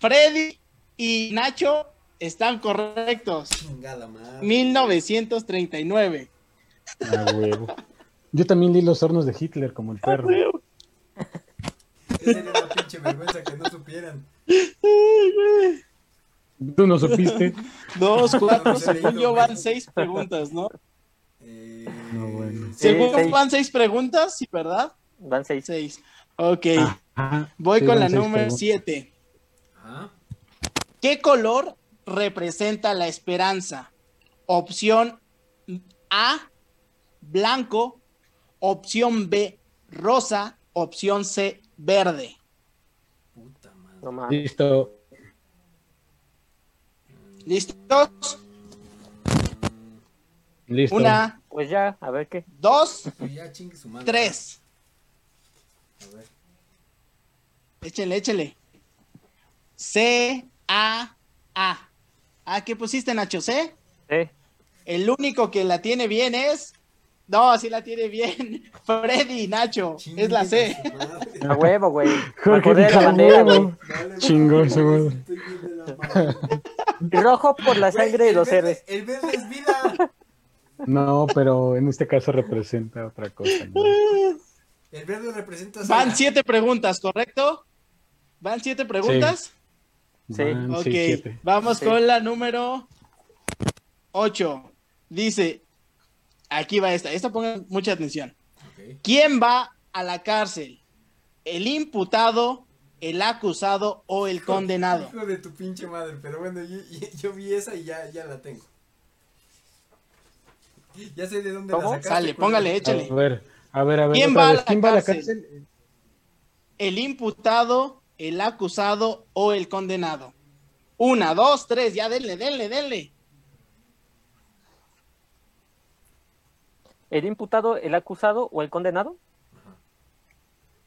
Freddy y Nacho están correctos. Chingada madre. 1939. Ah, huevo. Yo también leí los hornos de Hitler como el perro. Esa era una pinche vergüenza que no supieran. Tú no supiste. Dos, cuatro, según yo van seis preguntas, ¿no? Eh, No, bueno. Sí, Según seis. van seis preguntas, sí, ¿verdad? Van seis. Seis. Ok. Ajá, Voy sí, con la número preguntas. siete. Ajá. ¿Qué color representa la esperanza? Opción A, blanco. Opción B, rosa. Opción C, verde. Puta madre. Listo. ¿Listos? Listo. Una, Pues ya, a ver qué. dos, ya chingue su madre. tres. A ver. Échele, échele. C, A, A. ¿A qué pusiste, Nacho? C. Sí. El único que la tiene bien es. No, sí la tiene bien. Freddy, Nacho. Es la C. A huevo, güey. Jorge de la bandera, güey. "Huevo". Dale, Chingó güey. ese güey. Estoy bien de la madre. Rojo por la sangre de los héroes. El verde es vida. No, pero en este caso representa otra cosa. ¿no? El verde representa. Van siete preguntas, ¿correcto? ¿Van siete preguntas? Sí. Van Ok, seis, vamos Sí. con la número 8. Dice, aquí va esta, esta pongan mucha atención. ¿Quién va a la cárcel? ¿El imputado, el acusado o el condenado? Hijo de tu pinche madre, pero bueno, yo, vi esa y ya, ya la tengo. Ya sé de dónde ¿Cómo? la sacaste. Sale, póngale, A échale. ver, a ver, a ver. ¿Quién otra va a vez. la ¿Quién va a la cárcel? ¿El imputado, el acusado o el condenado? Una, dos, tres, ya denle, denle, denle. ¿El imputado, el acusado o el condenado?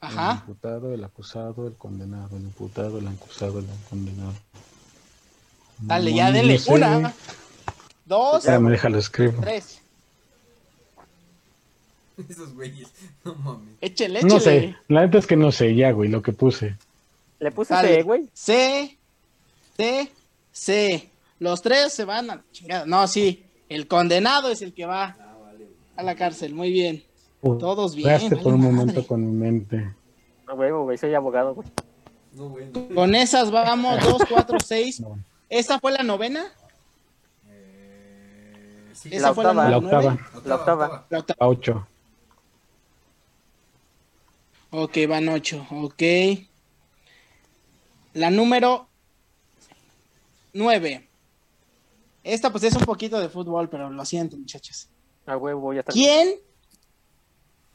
El Ajá. imputado, el acusado, el condenado. El imputado, el acusado, el condenado. Dale, No, ya no denle. sé. Una, dos, Espérame, déjalo escribo. tres. Esos güeyes, no mames. Échele, échele. No sé, la neta es que no sé ya, güey, lo que puse. Le puse Dale. C, güey. C, C, C. Los tres se van a la chingada. No, sí. El condenado es el que va a la cárcel. Muy bien. Todos bien, vale por un madre. momento con mi mente. A huevo, güey. Soy abogado, güey. No, bueno. Con esas vamos, dos, cuatro, seis. No. ¿Esta fue la novena? Eh, sí. ¿Esa La fue la, octava. La octava? La octava. La octava. a ocho. Ok, van ocho. Ok. La número nueve. Esta pues es un poquito de fútbol, pero lo siento, muchachos. A huevo, ya está. ¿Quién?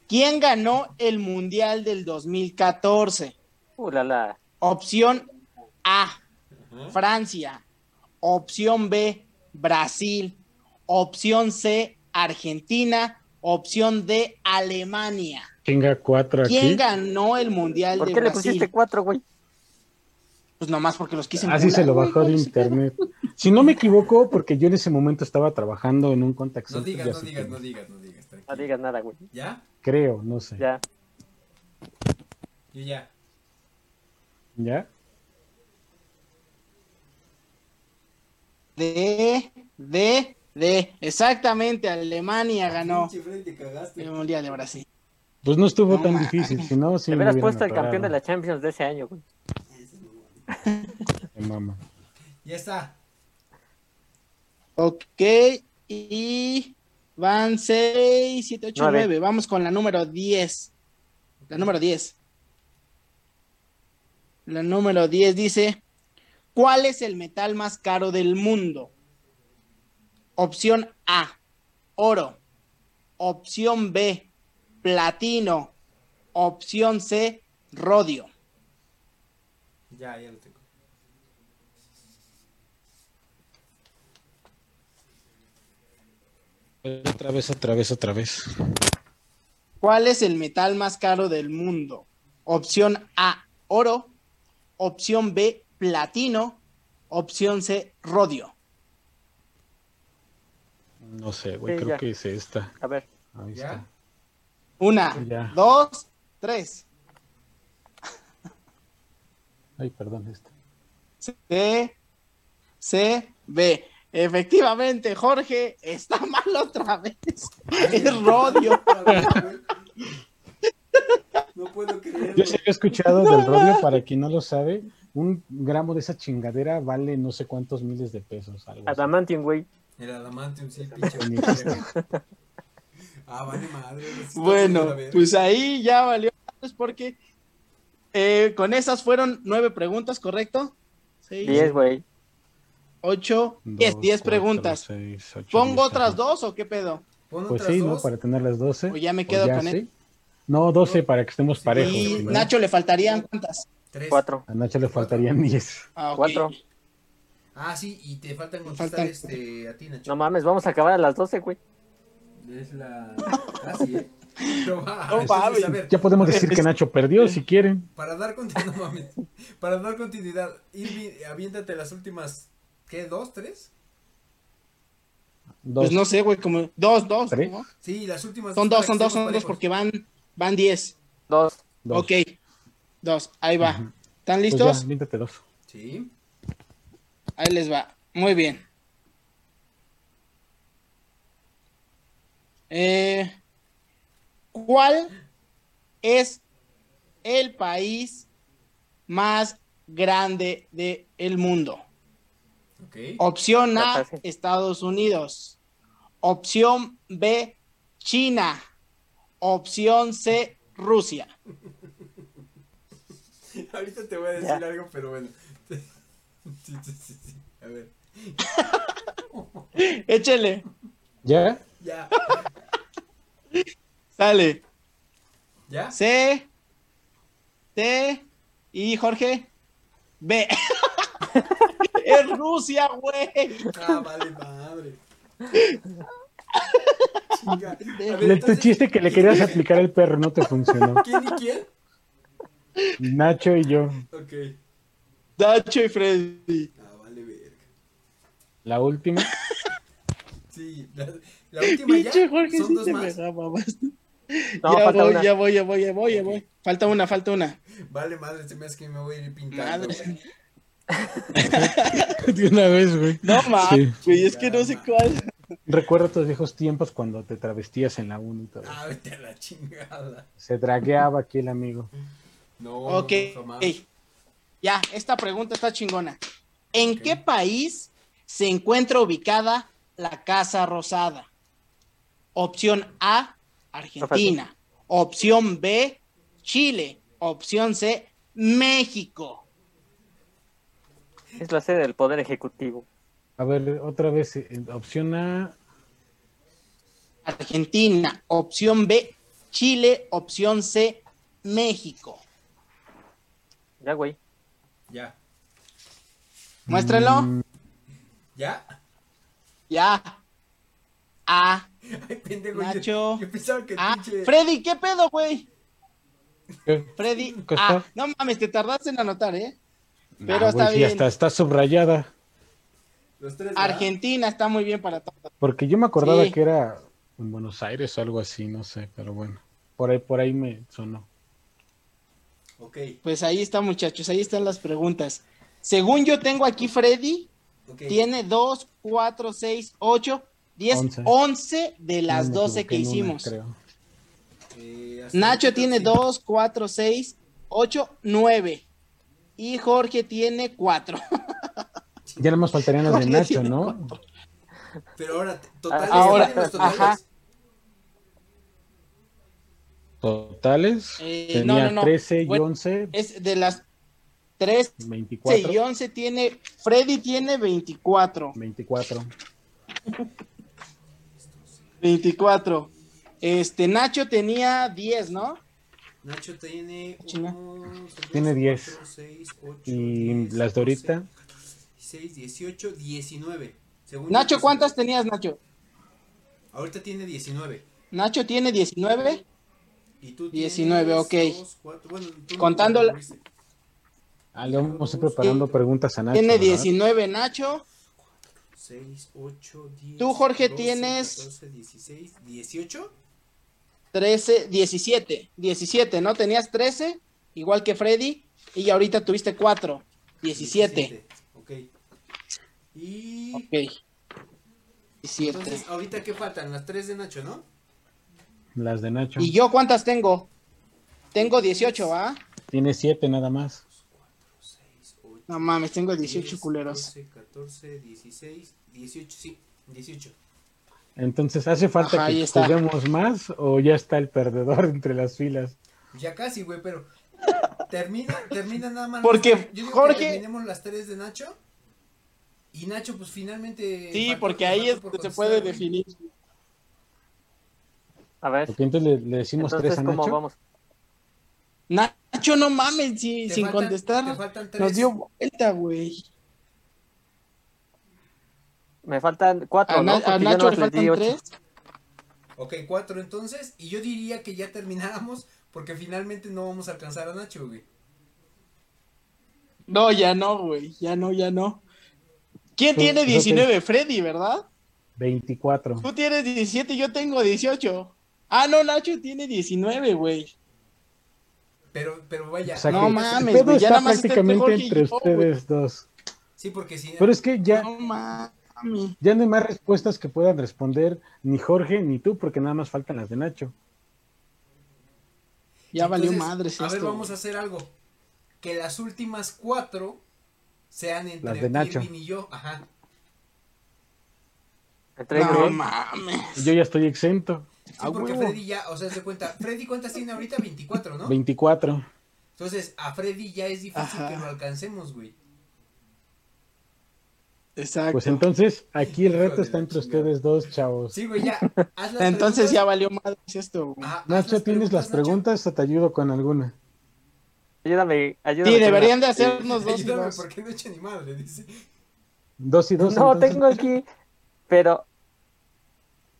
¿Quién ganó el Mundial del 2014? Uh, la, la. Opción A, Francia. Opción B, Brasil. Opción C, Argentina. Opción D, Alemania. Chinga cuatro aquí. ¿Quién ganó el Mundial ¿Por de qué le pusiste cuatro, güey? Pues nomás porque los quise Así se lo bajó de ¿cuál es el internet. Si no me equivoco, porque yo en ese momento estaba trabajando en un contact No digas, de no digas, no digas, no digas. No digas nada, güey. ¿Ya? Creo, no sé. Ya. Yo ya. ¿Ya? De, de, de. Exactamente, Alemania ganó te cagaste. el Mundial de Brasil. Pues no estuvo No tan difícil, si no, sí Te me hubieras puesto el campeón de la Champions de ese año, güey. Mama. Ya está. Ok, y van 6, 7, 8, Nueve. 9. Vamos con la número 10. La número 10. La número 10 dice, ¿cuál es el metal más caro del mundo? Opción A, oro. Opción B, platino. Opción C, rodio. Ya, ya lo tengo. Otra vez, otra vez, otra vez. ¿Cuál es el metal más caro del mundo? Opción A, oro. Opción B, platino. Opción C, rodio. No sé, güey, Sí, creo ya. que es esta. A ver. Ahí ¿Ya? está. Una, Ya. dos, tres. Ay, perdón, esta. C, C, B. Efectivamente, Jorge está mal otra vez. Es rodio. No puedo creerlo. Yo sí había escuchado del rodio, para quien no lo sabe, un gramo de esa chingadera vale no sé cuántos miles de pesos. Algo. Adamantium, güey. El adamantium, sí, pinche. Ni existe. ah, vale madre. Bueno, pues ahí ya valió es porque eh, con esas fueron nueve preguntas, ¿correcto? Seis, Diez, güey. ocho, diez, Dos, diez cuatro, preguntas. seis, ocho, ¿Pongo diez, otras dos o qué pedo? Pues sí, ¿no? Para tener las 12. O ya me quedo ya con él. sí. No, 12 para que estemos Sí, parejos. Y Nacho le faltarían cuántas? Tres. Cuatro. A Nacho le faltarían 10. Ah. Cuatro. Ah, sí, y te faltan contestar faltan- este, a ti, Nacho. No mames, vamos a acabar a las doce, güey. Es la... Ah, sí, ¿eh? No, No mames. a ver, Ya podemos decir que Nacho perdió si quieren. para dar continuidad, no mames. Para dar continuidad, Irving, aviéntate las últimas, ¿qué? ¿Dos, tres? Dos. Pues no sé, güey, como dos, dos. ¿Tres? ¿no? Sí, las últimas. Son dos, son dos, son dos, porque van, van diez. Dos. Dos. Ok, dos, ahí va. ¿Están Pues listos? ya, aviéntate dos. Sí. Ahí les va. Muy bien. Eh, ¿Cuál es el país más grande del mundo? Opción A. Estados Unidos. Opción B, China. Opción C, Rusia. Ahorita te voy a decir Ya. algo, pero bueno. Sí, sí, sí, sí. A ver. Échele. ¿Ya? Ya. Sale. ¿Ya? C, T y Jorge. B. es Rusia, güey. Ah, vale, madre. Chinga. Ver, El tu entonces, chiste que le querías aplicar al perro no te funcionó. ¿Quién y quién? Nacho y yo. Ok. Dacho y Freddy. Ah, vale, verga. La última. Sí, la, la última ya. Pinche Jorge, Son sí dos te más. babas. No, ya voy, ya voy, ya voy, ya voy, ya voy. Falta una, falta una. Vale, madre, se me hace que me voy a ir pintando. Madre. De una vez, güey. No mames, Sí. güey, es que no sé cuál. Recuerdo tus viejos tiempos cuando te travestías en la 1 y todo. Ah, vete a la chingada. Se dragueaba aquí el amigo. No, Ok, jamás. ya, esta pregunta está chingona. ¿En qué país se encuentra ubicada la Casa Rosada? Opción A, Argentina. Opción B, Chile. Opción C, México. Es la sede del Poder Ejecutivo. A ver, otra vez, eh, opción A. Argentina. Opción B, Chile. Opción C, México. Ya, güey. Ya. Muéstrenlo. Mm, ¿Ya? Ya. A. Ay, pendejo. Nacho. Yo, yo pensaba que A. pinche. Freddy, ¿qué pedo, güey? ¿qué? Freddy. ¿Qué A. está? No mames, te tardaste en anotar, ¿eh? Pero Ah, está bien. hasta está subrayada. Los tres. ¿verdad? Argentina está muy bien para todo. Porque yo me acordaba Sí. que era en Buenos Aires o algo así, no sé, pero bueno. Por ahí, por ahí me sonó. Ok, Pues ahí está, muchachos, ahí están las preguntas. Según yo tengo aquí, Freddy tiene 2, 4, 6, 8, 10, Once. 11 de las No, me 12 equivoqué que una, hicimos. creo. Eh, Nacho tiene sí. 2, 4, 6, 8, 9. Y Jorge tiene 4. Ya nada más faltarían las de Nacho, ¿no? Pero ahora, totales. Ahora, ¿cuáles los totales? ajá. Totales. Eh, tenía no, no, no. 13 y Bueno, 11, Es de las 3 24. y 11 tiene, Freddy tiene 24. 24. 24. Este, Nacho tenía 10, ¿no? Nacho tiene. Chinga. uno, Tiene dos, 10. cuatro, seis, ocho, Y diez, las de ahorita, 12, 16, 18, 19. Según Nacho, yo, ¿cuántas 19. tenías, Nacho? Ahorita tiene 19. Nacho tiene 19. Y tú 19, tienes ok. dos, cuatro, bueno, tú no Contando la- corriste. ah, le vamos a ir preparando preguntas a Nacho. tiene ¿verdad? 19, Nacho. 6, 8, 10. Tú, Jorge, 12, tienes- 14, 16, 18. 13, 17. 17, ¿no? Tenías 13, igual que Freddy. Y ahorita tuviste 4. 17. Ok. Y. Ok. 17. Entonces, ahorita qué faltan? Las 3 de Nacho, ¿no? Las de Nacho. ¿Y yo cuántas tengo? Tengo 18, ¿va? Tiene 7 nada más. 6, 8. No mames, tengo 18 culeros. 12, 14, 16, 18, sí, 18. Entonces, ¿hace falta Ajá, que juguemos más o ya está el perdedor entre las filas? Ya casi, güey, pero termina, termina nada más. Porque yo digo Jorge- Que terminemos las tres de Nacho. Y Nacho, pues finalmente. Sí, porque ahí es por donde se puede definir. A ver, Ok, entonces le, le decimos entonces, tres a ¿cómo Nacho. vamos? Nacho, no mames, si- sin faltan- contestar. Nos dio vuelta, güey. Me faltan cuatro, A, ¿no? A Nacho nomás le faltan tres. Ok, cuatro entonces. Y yo diría que ya termináramos. Porque finalmente no vamos a alcanzar a Nacho, güey. No, ya no, güey. Ya no, ya no. ¿Quién tiene pues, ok. 19? Freddy, ¿verdad? 24. Tú tienes 17 y yo tengo 18. Ah, no, Nacho tiene 19, güey. Pero, pero vaya. O sea No mames, el pedo güey, ya está nada más está entre prácticamente entre yo, ustedes dos. Sí, porque si. Pero es que ya, No mames. ya no hay más respuestas que puedan responder ni Jorge ni tú, porque nada más faltan las de Nacho. Ya valió madres A esto. ver, vamos a hacer algo. Que las últimas cuatro sean entre Las de Nacho. Y yo. Ajá. No mames. Yo ya estoy exento. Sí, porque huevo. Freddy ya, o sea, se cuenta. Freddy, ¿cuántas tiene ahorita? 24, ¿no? 24. Entonces, a Freddy ya es difícil Ajá. que lo alcancemos, güey. Exacto. Pues entonces, aquí el reto está entre ustedes dos, chavos. Sí, güey, ya. haz las Entonces ya valió madres esto, güey. Ajá, Nacho, ¿tienes las Nacho. preguntas o te ayudo con alguna? ayúdame, ayúdame. Sí, deberían de hacernos dos y Ayúdame, dos. porque no he hecho ni madre, dice. Dos y dos. No, entonces. tengo aquí, pero,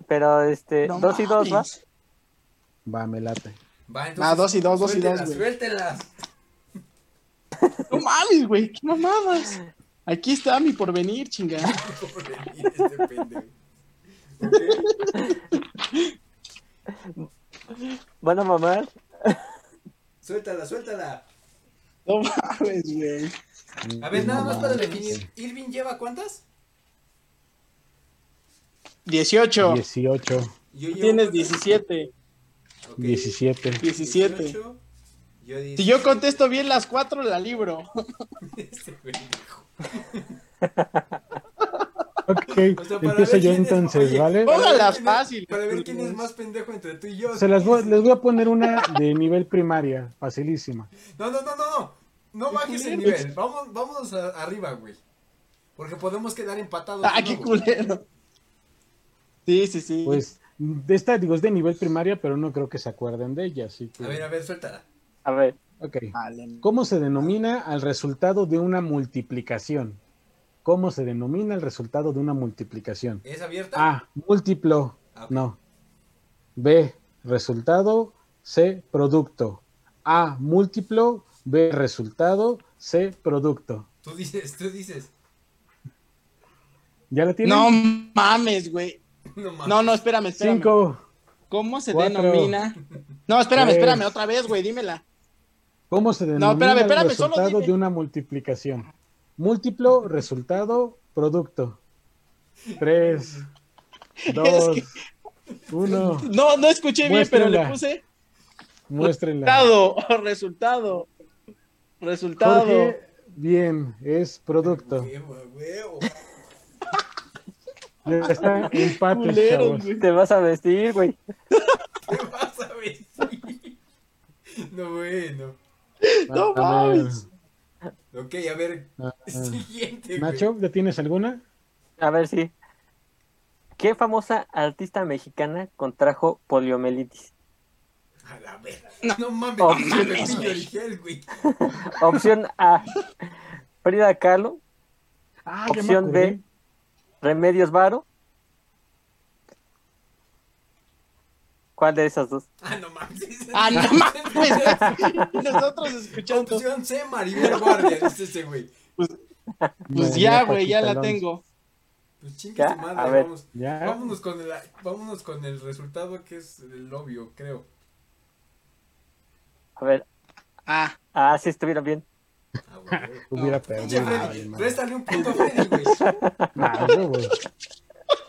pero este, No dos y dos, ¿va? Va, me late. Va, Ah, dos y dos, dos y dos, suéltelas, güey. Suéltelas. No mames, güey. ¿Qué mamadas? Aquí está mi porvenir, chingada. Pobre este pendejo. Van a mamar. Suéltala, suéltala. No mames, güey. A ver, nada más para definir. ¿Irving lleva cuántas? 18. 18, Yo llevo Tienes cuántas? 17. Ok, 17. 17. 18, Yo Si yo contesto bien las cuatro, la libro. Este pendejo. Ok, O sea, para empiezo ver yo quién es- entonces, ¿vale? Póngalas fáciles, Para ver quién es más pendejo entre tú y yo. Se las voy, les voy a poner una de nivel primaria, facilísima. No, no, no, no, no. No bajes el nivel. Vamos, vámonos a- arriba, güey. Porque podemos quedar empatados. Ah, qué culero. Sí, sí, sí. Pues, de esta, digo, es de nivel primaria, pero no creo que se acuerden de ella, así que... A ver, a ver, suéltala. A ver, Ok. Vale. ¿Cómo se denomina al resultado de una multiplicación? ¿Cómo se denomina el resultado de una multiplicación? ¿Es abierta? A, múltiplo. Ah. No. B, resultado. C, producto. A, múltiplo. B, resultado. C, producto. Tú dices, tú dices. ¿Ya la tienen? No mames, güey. No mames. No, no, espérame, espérame. Cinco. ¿Cómo se Cuatro. denomina? No, espérame, Tres. espérame, otra vez, güey, dímela. ¿Cómo se denomina espérame, espérame, el solo resultado de una multiplicación? Múltiplo, resultado, producto. Tres, dos, que- uno. No, no escuché bien, pero le puse Muéstrenla. resultado, resultado, resultado. Jorge, bien, es producto. Huevo, huevo. Ya Culeros, chavos. te vas a vestir, güey. ¿Qué vas a vestir? No, bueno. No mames. Ok, a ver. ah, ah. Siguiente, güey. Nacho, ¿ya tienes alguna? A ver, sí. ¿Qué famosa artista mexicana contrajo poliomielitis? A la verga. No, mames, no mames, mames, güey. original, güey. Opción A, Frida Kahlo. Ah, Opción. B, Remedios Varo. ¿Cuál de esas dos? Ah, no mames. Ah, no mames. Nosotros escuchando. Opción C, Maribel Guardia, dice ese güey. Pues No, ya, güey, ya la tengo. Pues chingue su madre, a ver. vamos. Ya. Vámonos con, el, vámonos con el resultado que es el obvio, creo. A ver, Ah, ah, sí estuvieron bien. Ah. Hubiera perdido. Freddy, préstale un punto a Freddy, güey. Nah, yo, güey.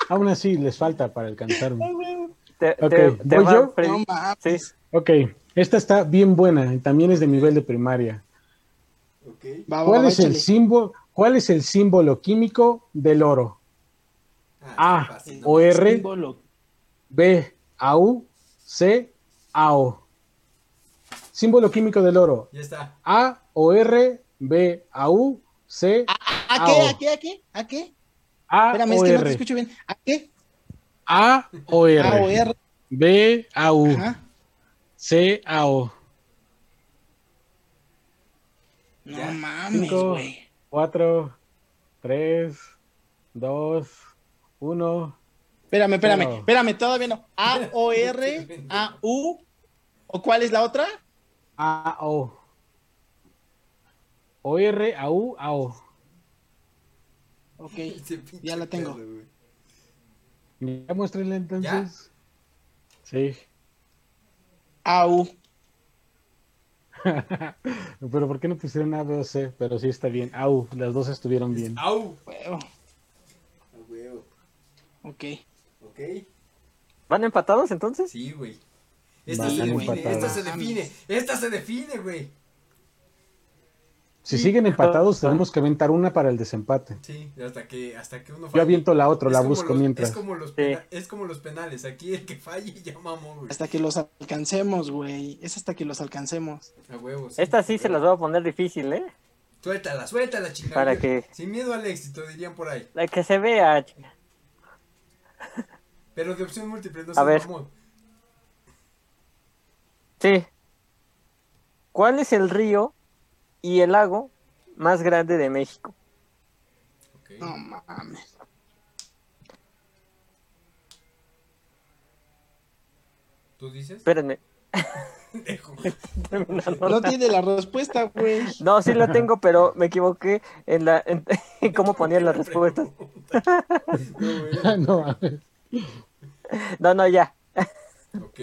Aún así, les falta para alcanzarme. Te, Ok, te- te ¿voy va, yo? Freddy. no mames. Sí. Ok, esta está bien buena y también es de nivel de primaria. Ok. Va, va, ¿Cuál va, es el símbolo, cuál es el símbolo químico del oro? Ah, A, fácil. O R, Símbolo. B, AU, C, AO. símbolo químico del oro. Ya está. A o R, B A U, C ¿A qué? ¿A qué? ¿A qué? ¿A qué? A Espérame, es o que no te escucho bien. ¿A qué? A o R. A o R. B A U, Ajá. C A O. No Ya. mames, güey. 4, 3, 2, 1. Espérame, espérame, Pero- espérame, todavía no. A O R A U. ¿O cuál es la otra? A O. O R A U A O. Ok. Ya la tengo. perro. Ya muéstrenle entonces. Sí. A U. Pero ¿por qué no pusieron A, B o C? Pero sí está bien. Au, las dos estuvieron bien. Au. Huevo. A huevo. Ok. Ok. ¿Van empatados entonces? Sí, güey. Esta Van se define, empatados. esta se define, esta se define, güey. Si siguen empatados, tenemos que aventar una para el desempate. Sí, hasta que, hasta que uno Yo aviento la otra, la busco los- mientras. Es como, los Sí. pena- es como los penales, aquí el que falle ya mamó, güey. Hasta que los alcancemos, güey. Es hasta que los alcancemos. A huevos. Esta sí se las voy a poner difícil, ¿eh? Suéltala, suéltala, chingada. Para que- Sin miedo al éxito, dirían por ahí. La que se vea. chinga. Pero de opción múltiple, no A se ver. mamón. Sí. ¿Cuál es el río y el lago más grande de México? No mames. ¿Tú dices? Espérenme. No tiene la respuesta, güey. No, sí la tengo, pero me equivoqué en la en, en cómo ponía las respuestas. No. No, no, ya. Ok.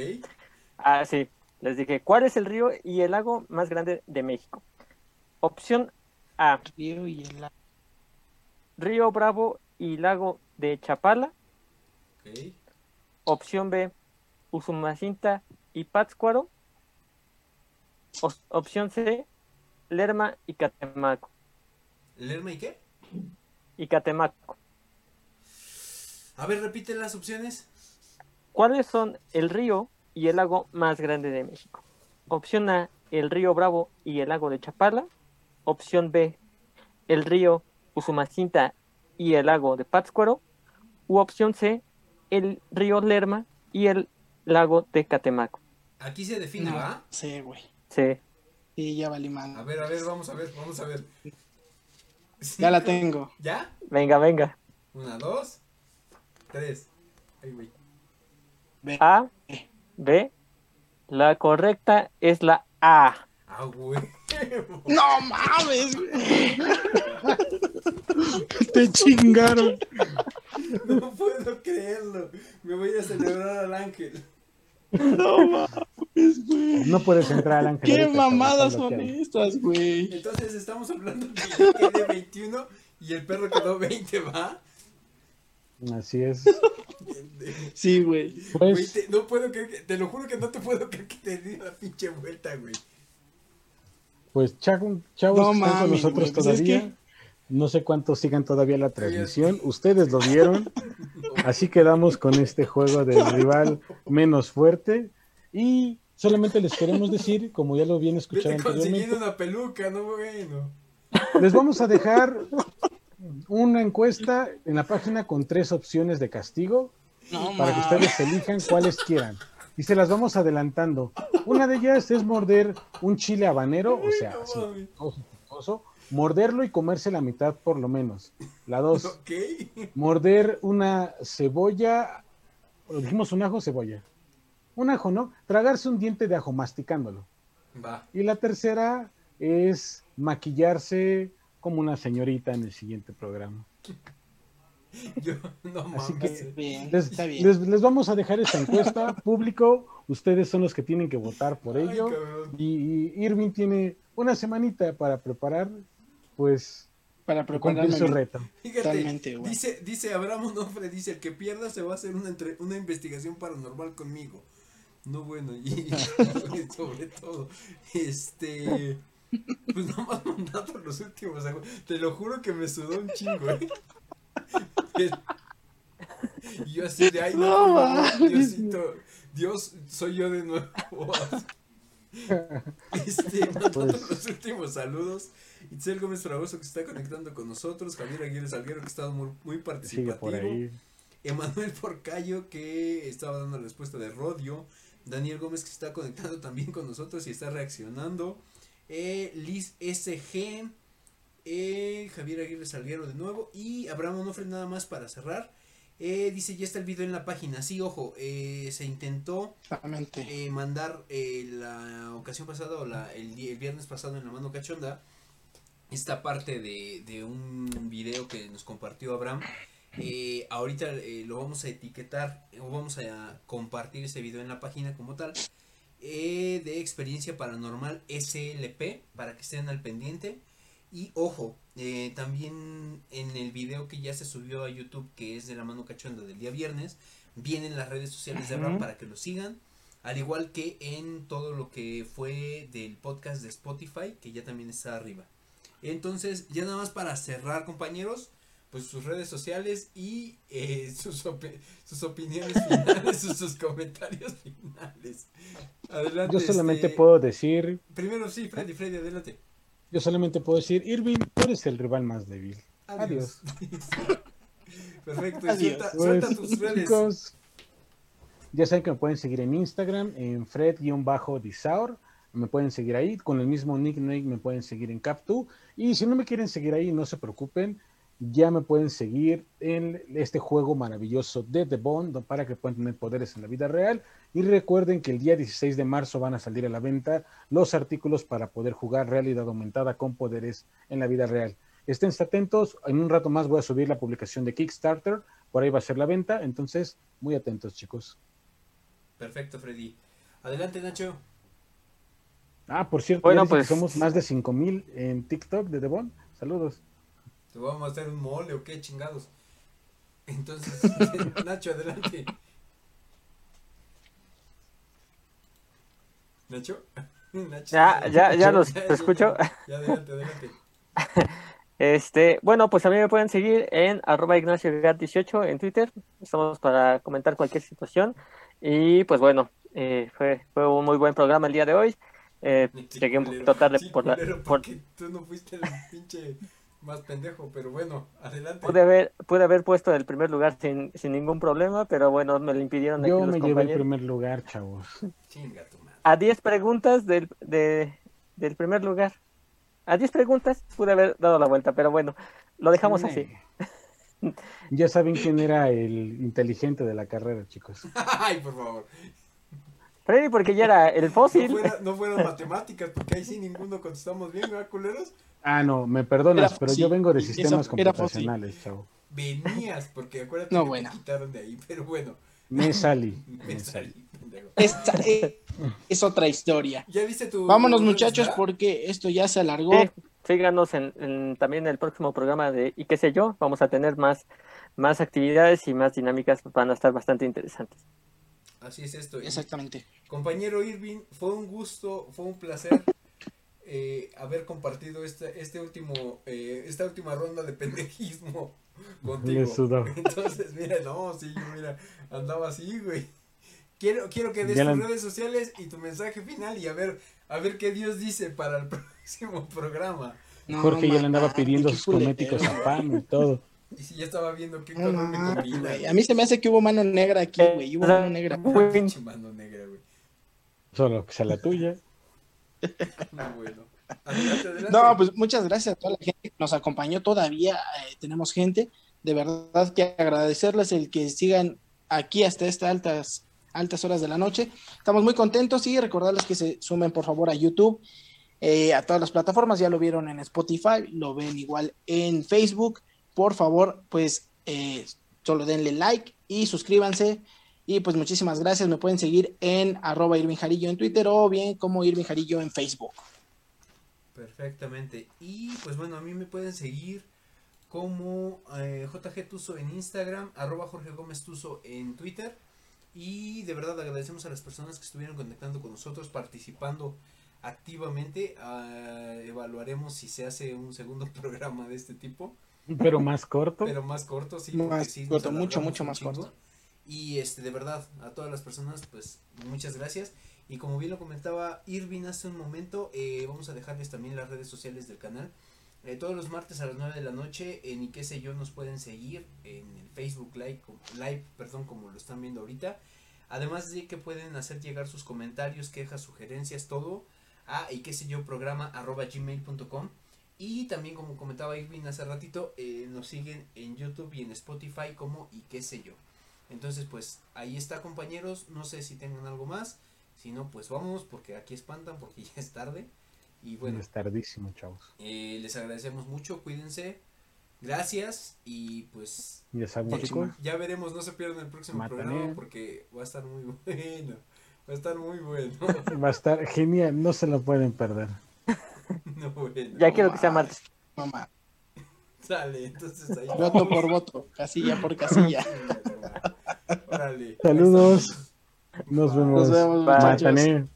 Ah, sí. Les dije, ¿cuál es el río y el lago más grande de México? Opción A, Río y el lago. Río Bravo y lago de Chapala. Ok. Opción B, Usumacinta y Pátzcuaro. O- opción C, Lerma y Catemaco. ¿Lerma y qué? Y Catemaco. A ver, repite las opciones. ¿Cuáles son el río y el lago más grande de México? Opción A, el río Bravo y el lago de Chapala. Opción B, el río Usumacinta y el lago de Pátzcuaro. U opción C, el río Lerma y el lago de Catemaco. Aquí se define, No ¿va? sé, güey. Sí. Sí, ya valí mal. A ver, a ver, vamos a ver, vamos a ver. Ya la tengo. ¿Ya? Venga, venga. Una, dos, tres. Ay, güey. A, B. La correcta es la A. Ah, güey. No mames, güey. Te chingaron. No puedo creerlo. Me voy a celebrar al ángel. No mames, güey. No puedes entrar al ángel. ¿Qué mamadas son estas, güey? Entonces estamos hablando que yo quedé 21 y el perro quedó 20, ¿va? Así es. Sí, güey. Güey, Pues, te, no puedo creer que, te lo juro que no te puedo creer que te di la pinche vuelta, güey. Pues chavos, chavos No con nosotros pues es todavía. que- No sé cuántos sigan todavía la transmisión. Ustedes lo vieron. Así quedamos con este juego del rival menos fuerte. Y solamente les queremos decir, como ya lo bien escucharon anteriormente, una peluca, no bueno. les vamos a dejar una encuesta en la página con tres opciones de castigo No para que ustedes elijan cuáles quieran. Y se las vamos adelantando. Una de ellas es morder un chile habanero, o sea, así, morderlo y comerse la mitad por lo menos. La dos, morder una cebolla, dijimos un ajo, cebolla. Un ajo, ¿no? Tragarse un diente de ajo masticándolo. Va. Y la tercera es maquillarse como una señorita en el siguiente programa. Yo, no Así mames. que- Bien, Les, está bien. les- les vamos a dejar esta encuesta público. Ustedes son los que tienen que votar por Ay, ello. cabrón. y, y Irving tiene una semanita para preparar, pues, Para prepararme. su bien. reto. Fíjate, Totalmente, güey. dice, dice Abraham Onofre, dice, el que pierda se va a hacer una, entre- una investigación paranormal conmigo. No, bueno, y, y sobre todo, este, pues nomás mandando los últimos, te lo juro que me sudó un chingo, ¿eh? Y yo así de, ay, no. Diosito, Dios, soy yo de nuevo. Este, mandando pues. los últimos saludos. Itzel Gómez Fragoso que se está conectando con nosotros. Javier Aguirre Salguero que estado muy, muy participativo. Emanuel Porcayo que estaba dando la respuesta de Rodio. Daniel Gómez que se está conectando también con nosotros y está reaccionando. Eh, Liz SG. Eh, Javier Aguirre Salguero de nuevo. Y Abraham Onofre nada más para cerrar. Eh, dice, ya está el video en la página. Sí, ojo, eh, se intentó mandar la ocasión pasada o la, el, el, viernes pasado en la mano cachonda esta parte de, de un video que nos compartió Abraham. ahorita lo vamos a etiquetar o vamos a compartir ese video en la página como tal. de experiencia paranormal SLP para que estén al pendiente. Y ojo, eh, también en el video que ya se subió a YouTube, que es de la mano cachonda del día viernes, vienen las redes sociales de Ram para que lo sigan. Al igual que en todo lo que fue del podcast de Spotify, que ya también está arriba. Entonces, ya nada más para cerrar, compañeros, pues sus redes sociales y eh, sus, sus opiniones finales, sus, comentarios finales. Adelante. Yo solamente este, puedo decir. Primero, sí, Freddy, Freddy, adelante. Yo solamente puedo decir, Irving, tú eres el rival más débil. Adiós. Perfecto. Suelta, suelta, pues, tus redes. Chicos, ya saben que me pueden seguir en Instagram, en Fred-Disaur. Me pueden seguir ahí. Con el mismo nickname me pueden seguir en Cap2. Y si no me quieren seguir ahí, no se preocupen ya me pueden seguir en este juego maravilloso de The Bond para que puedan tener poderes en la vida real. Y recuerden que el día 16 de marzo van a salir a la venta los artículos para poder jugar realidad aumentada con poderes en la vida real. Estén atentos, en un rato más voy a subir la publicación de Kickstarter, por ahí va a ser la venta, entonces muy atentos chicos. Perfecto Freddy. Adelante Nacho. Ah, por cierto, bueno, pues... somos más de 5000 en TikTok de The Bond. Saludos. ¿Te vamos a hacer un mole o qué chingados? Entonces, Nacho, adelante. ¿Nacho? Nacho ya, ya, ya los escucho. Ya, adelante, adelante. Este, bueno, pues a mí me pueden seguir en arroba Ignacio 18 en Twitter. Estamos para comentar cualquier situación. Y pues bueno, eh, fue, fue un muy buen programa el día de hoy. Eh, llegué un poquito tarde por la. Por... Tú no fuiste el pinche más pendejo, pero bueno, adelante. Pude haber, pude haber puesto el primer lugar sin, sin ningún problema, pero bueno, me lo impidieron. Yo me llevé el primer lugar, chavos. Chinga tu madre. A 10 preguntas del, de, del primer lugar. A 10 preguntas pude haber dado la vuelta, pero bueno, lo dejamos así. Ya saben quién era el inteligente de la carrera, chicos. Ay, por favor. Freddy, porque ya era el fósil. No, no fueron matemáticas, porque ahí sí ninguno contestamos bien, ¿verdad, culeros? Ah, no, me perdonas, pero yo vengo de sistemas computacionales, chavo. Venías, porque acuérdate que me quitaron de ahí, pero bueno. Me salí. me, salí. Esta es, otra historia. ¿Ya viste tu Vámonos, muchachos, porque esto ya se alargó. síganos en, en, también el próximo programa de Y qué sé yo. Vamos a tener más, más actividades y más dinámicas. Van a estar bastante interesantes. Así es esto. Exactamente. Compañero Irving, fue un gusto, fue un placer eh, haber compartido este, este último, eh, esta última ronda de pendejismo contigo. Entonces, mira, no, sí, yo mira, andaba así, güey. Quiero, quiero que des tus redes sociales y tu mensaje final y a ver, a ver qué Dios dice para el próximo programa. Jorge ya le andaba pidiendo sus cosméticos a pan y todo. Y si ya estaba viendo qué color me combina. A mí se me hace que hubo mano negra aquí, güey. Hubo mano negra. mano negra, güey. Solo que sea la tuya. No, pues muchas gracias a toda la gente que nos acompañó todavía. Eh, tenemos gente. De verdad que agradecerles el que sigan aquí hasta estas altas, altas horas de la noche. Estamos muy contentos y recordarles que se sumen por favor a YouTube, eh, a todas las plataformas. Ya lo vieron en Spotify, lo ven igual en Facebook. Por favor, pues eh, solo denle like y suscríbanse y pues muchísimas gracias. Me pueden seguir en arroba Irving en Twitter o bien como Irving Jarillo en Facebook. Perfectamente. Y pues bueno, a mí me pueden seguir como eh, JG Tuso en Instagram, arroba Jorge Gómez Tuso en Twitter. Y de verdad agradecemos a las personas que estuvieron conectando con nosotros, participando activamente. Ah, evaluaremos si se hace un segundo programa de este tipo. Pero más corto. Pero más corto, sí. Más mucho, mucho más corto. Y este, de verdad, a todas las personas, pues muchas gracias. Y como bien lo comentaba Irving hace un momento, eh, vamos a dejarles también las redes sociales del canal. Eh, todos los martes a las 9 de la noche en y qué sé yo nos pueden seguir en el Facebook Live, live perdón, como lo están viendo ahorita. Además de que pueden hacer llegar sus comentarios, quejas, sugerencias, todo a y qué sé yo programa arroba gmail.com. Y también como comentaba Irving hace ratito, eh, nos siguen en YouTube y en Spotify como y qué sé yo. Entonces pues ahí está compañeros, no sé si tengan algo más. Si no, pues vamos, porque aquí espantan, porque ya es tarde. Y bueno. Es tardísimo, chavos. Eh, les agradecemos mucho, cuídense. Gracias y pues. Ya saben, chicos. Ya veremos, no se pierdan el próximo programa porque va a estar muy bueno. Va a estar muy bueno. Va a estar genial, no se lo pueden perder. no, bueno. Ya quiero que sea martes. Mamá. Sale, entonces ahí. Voto por voto, casilla por casilla. Saludos. Nos vemos. Nos vemos.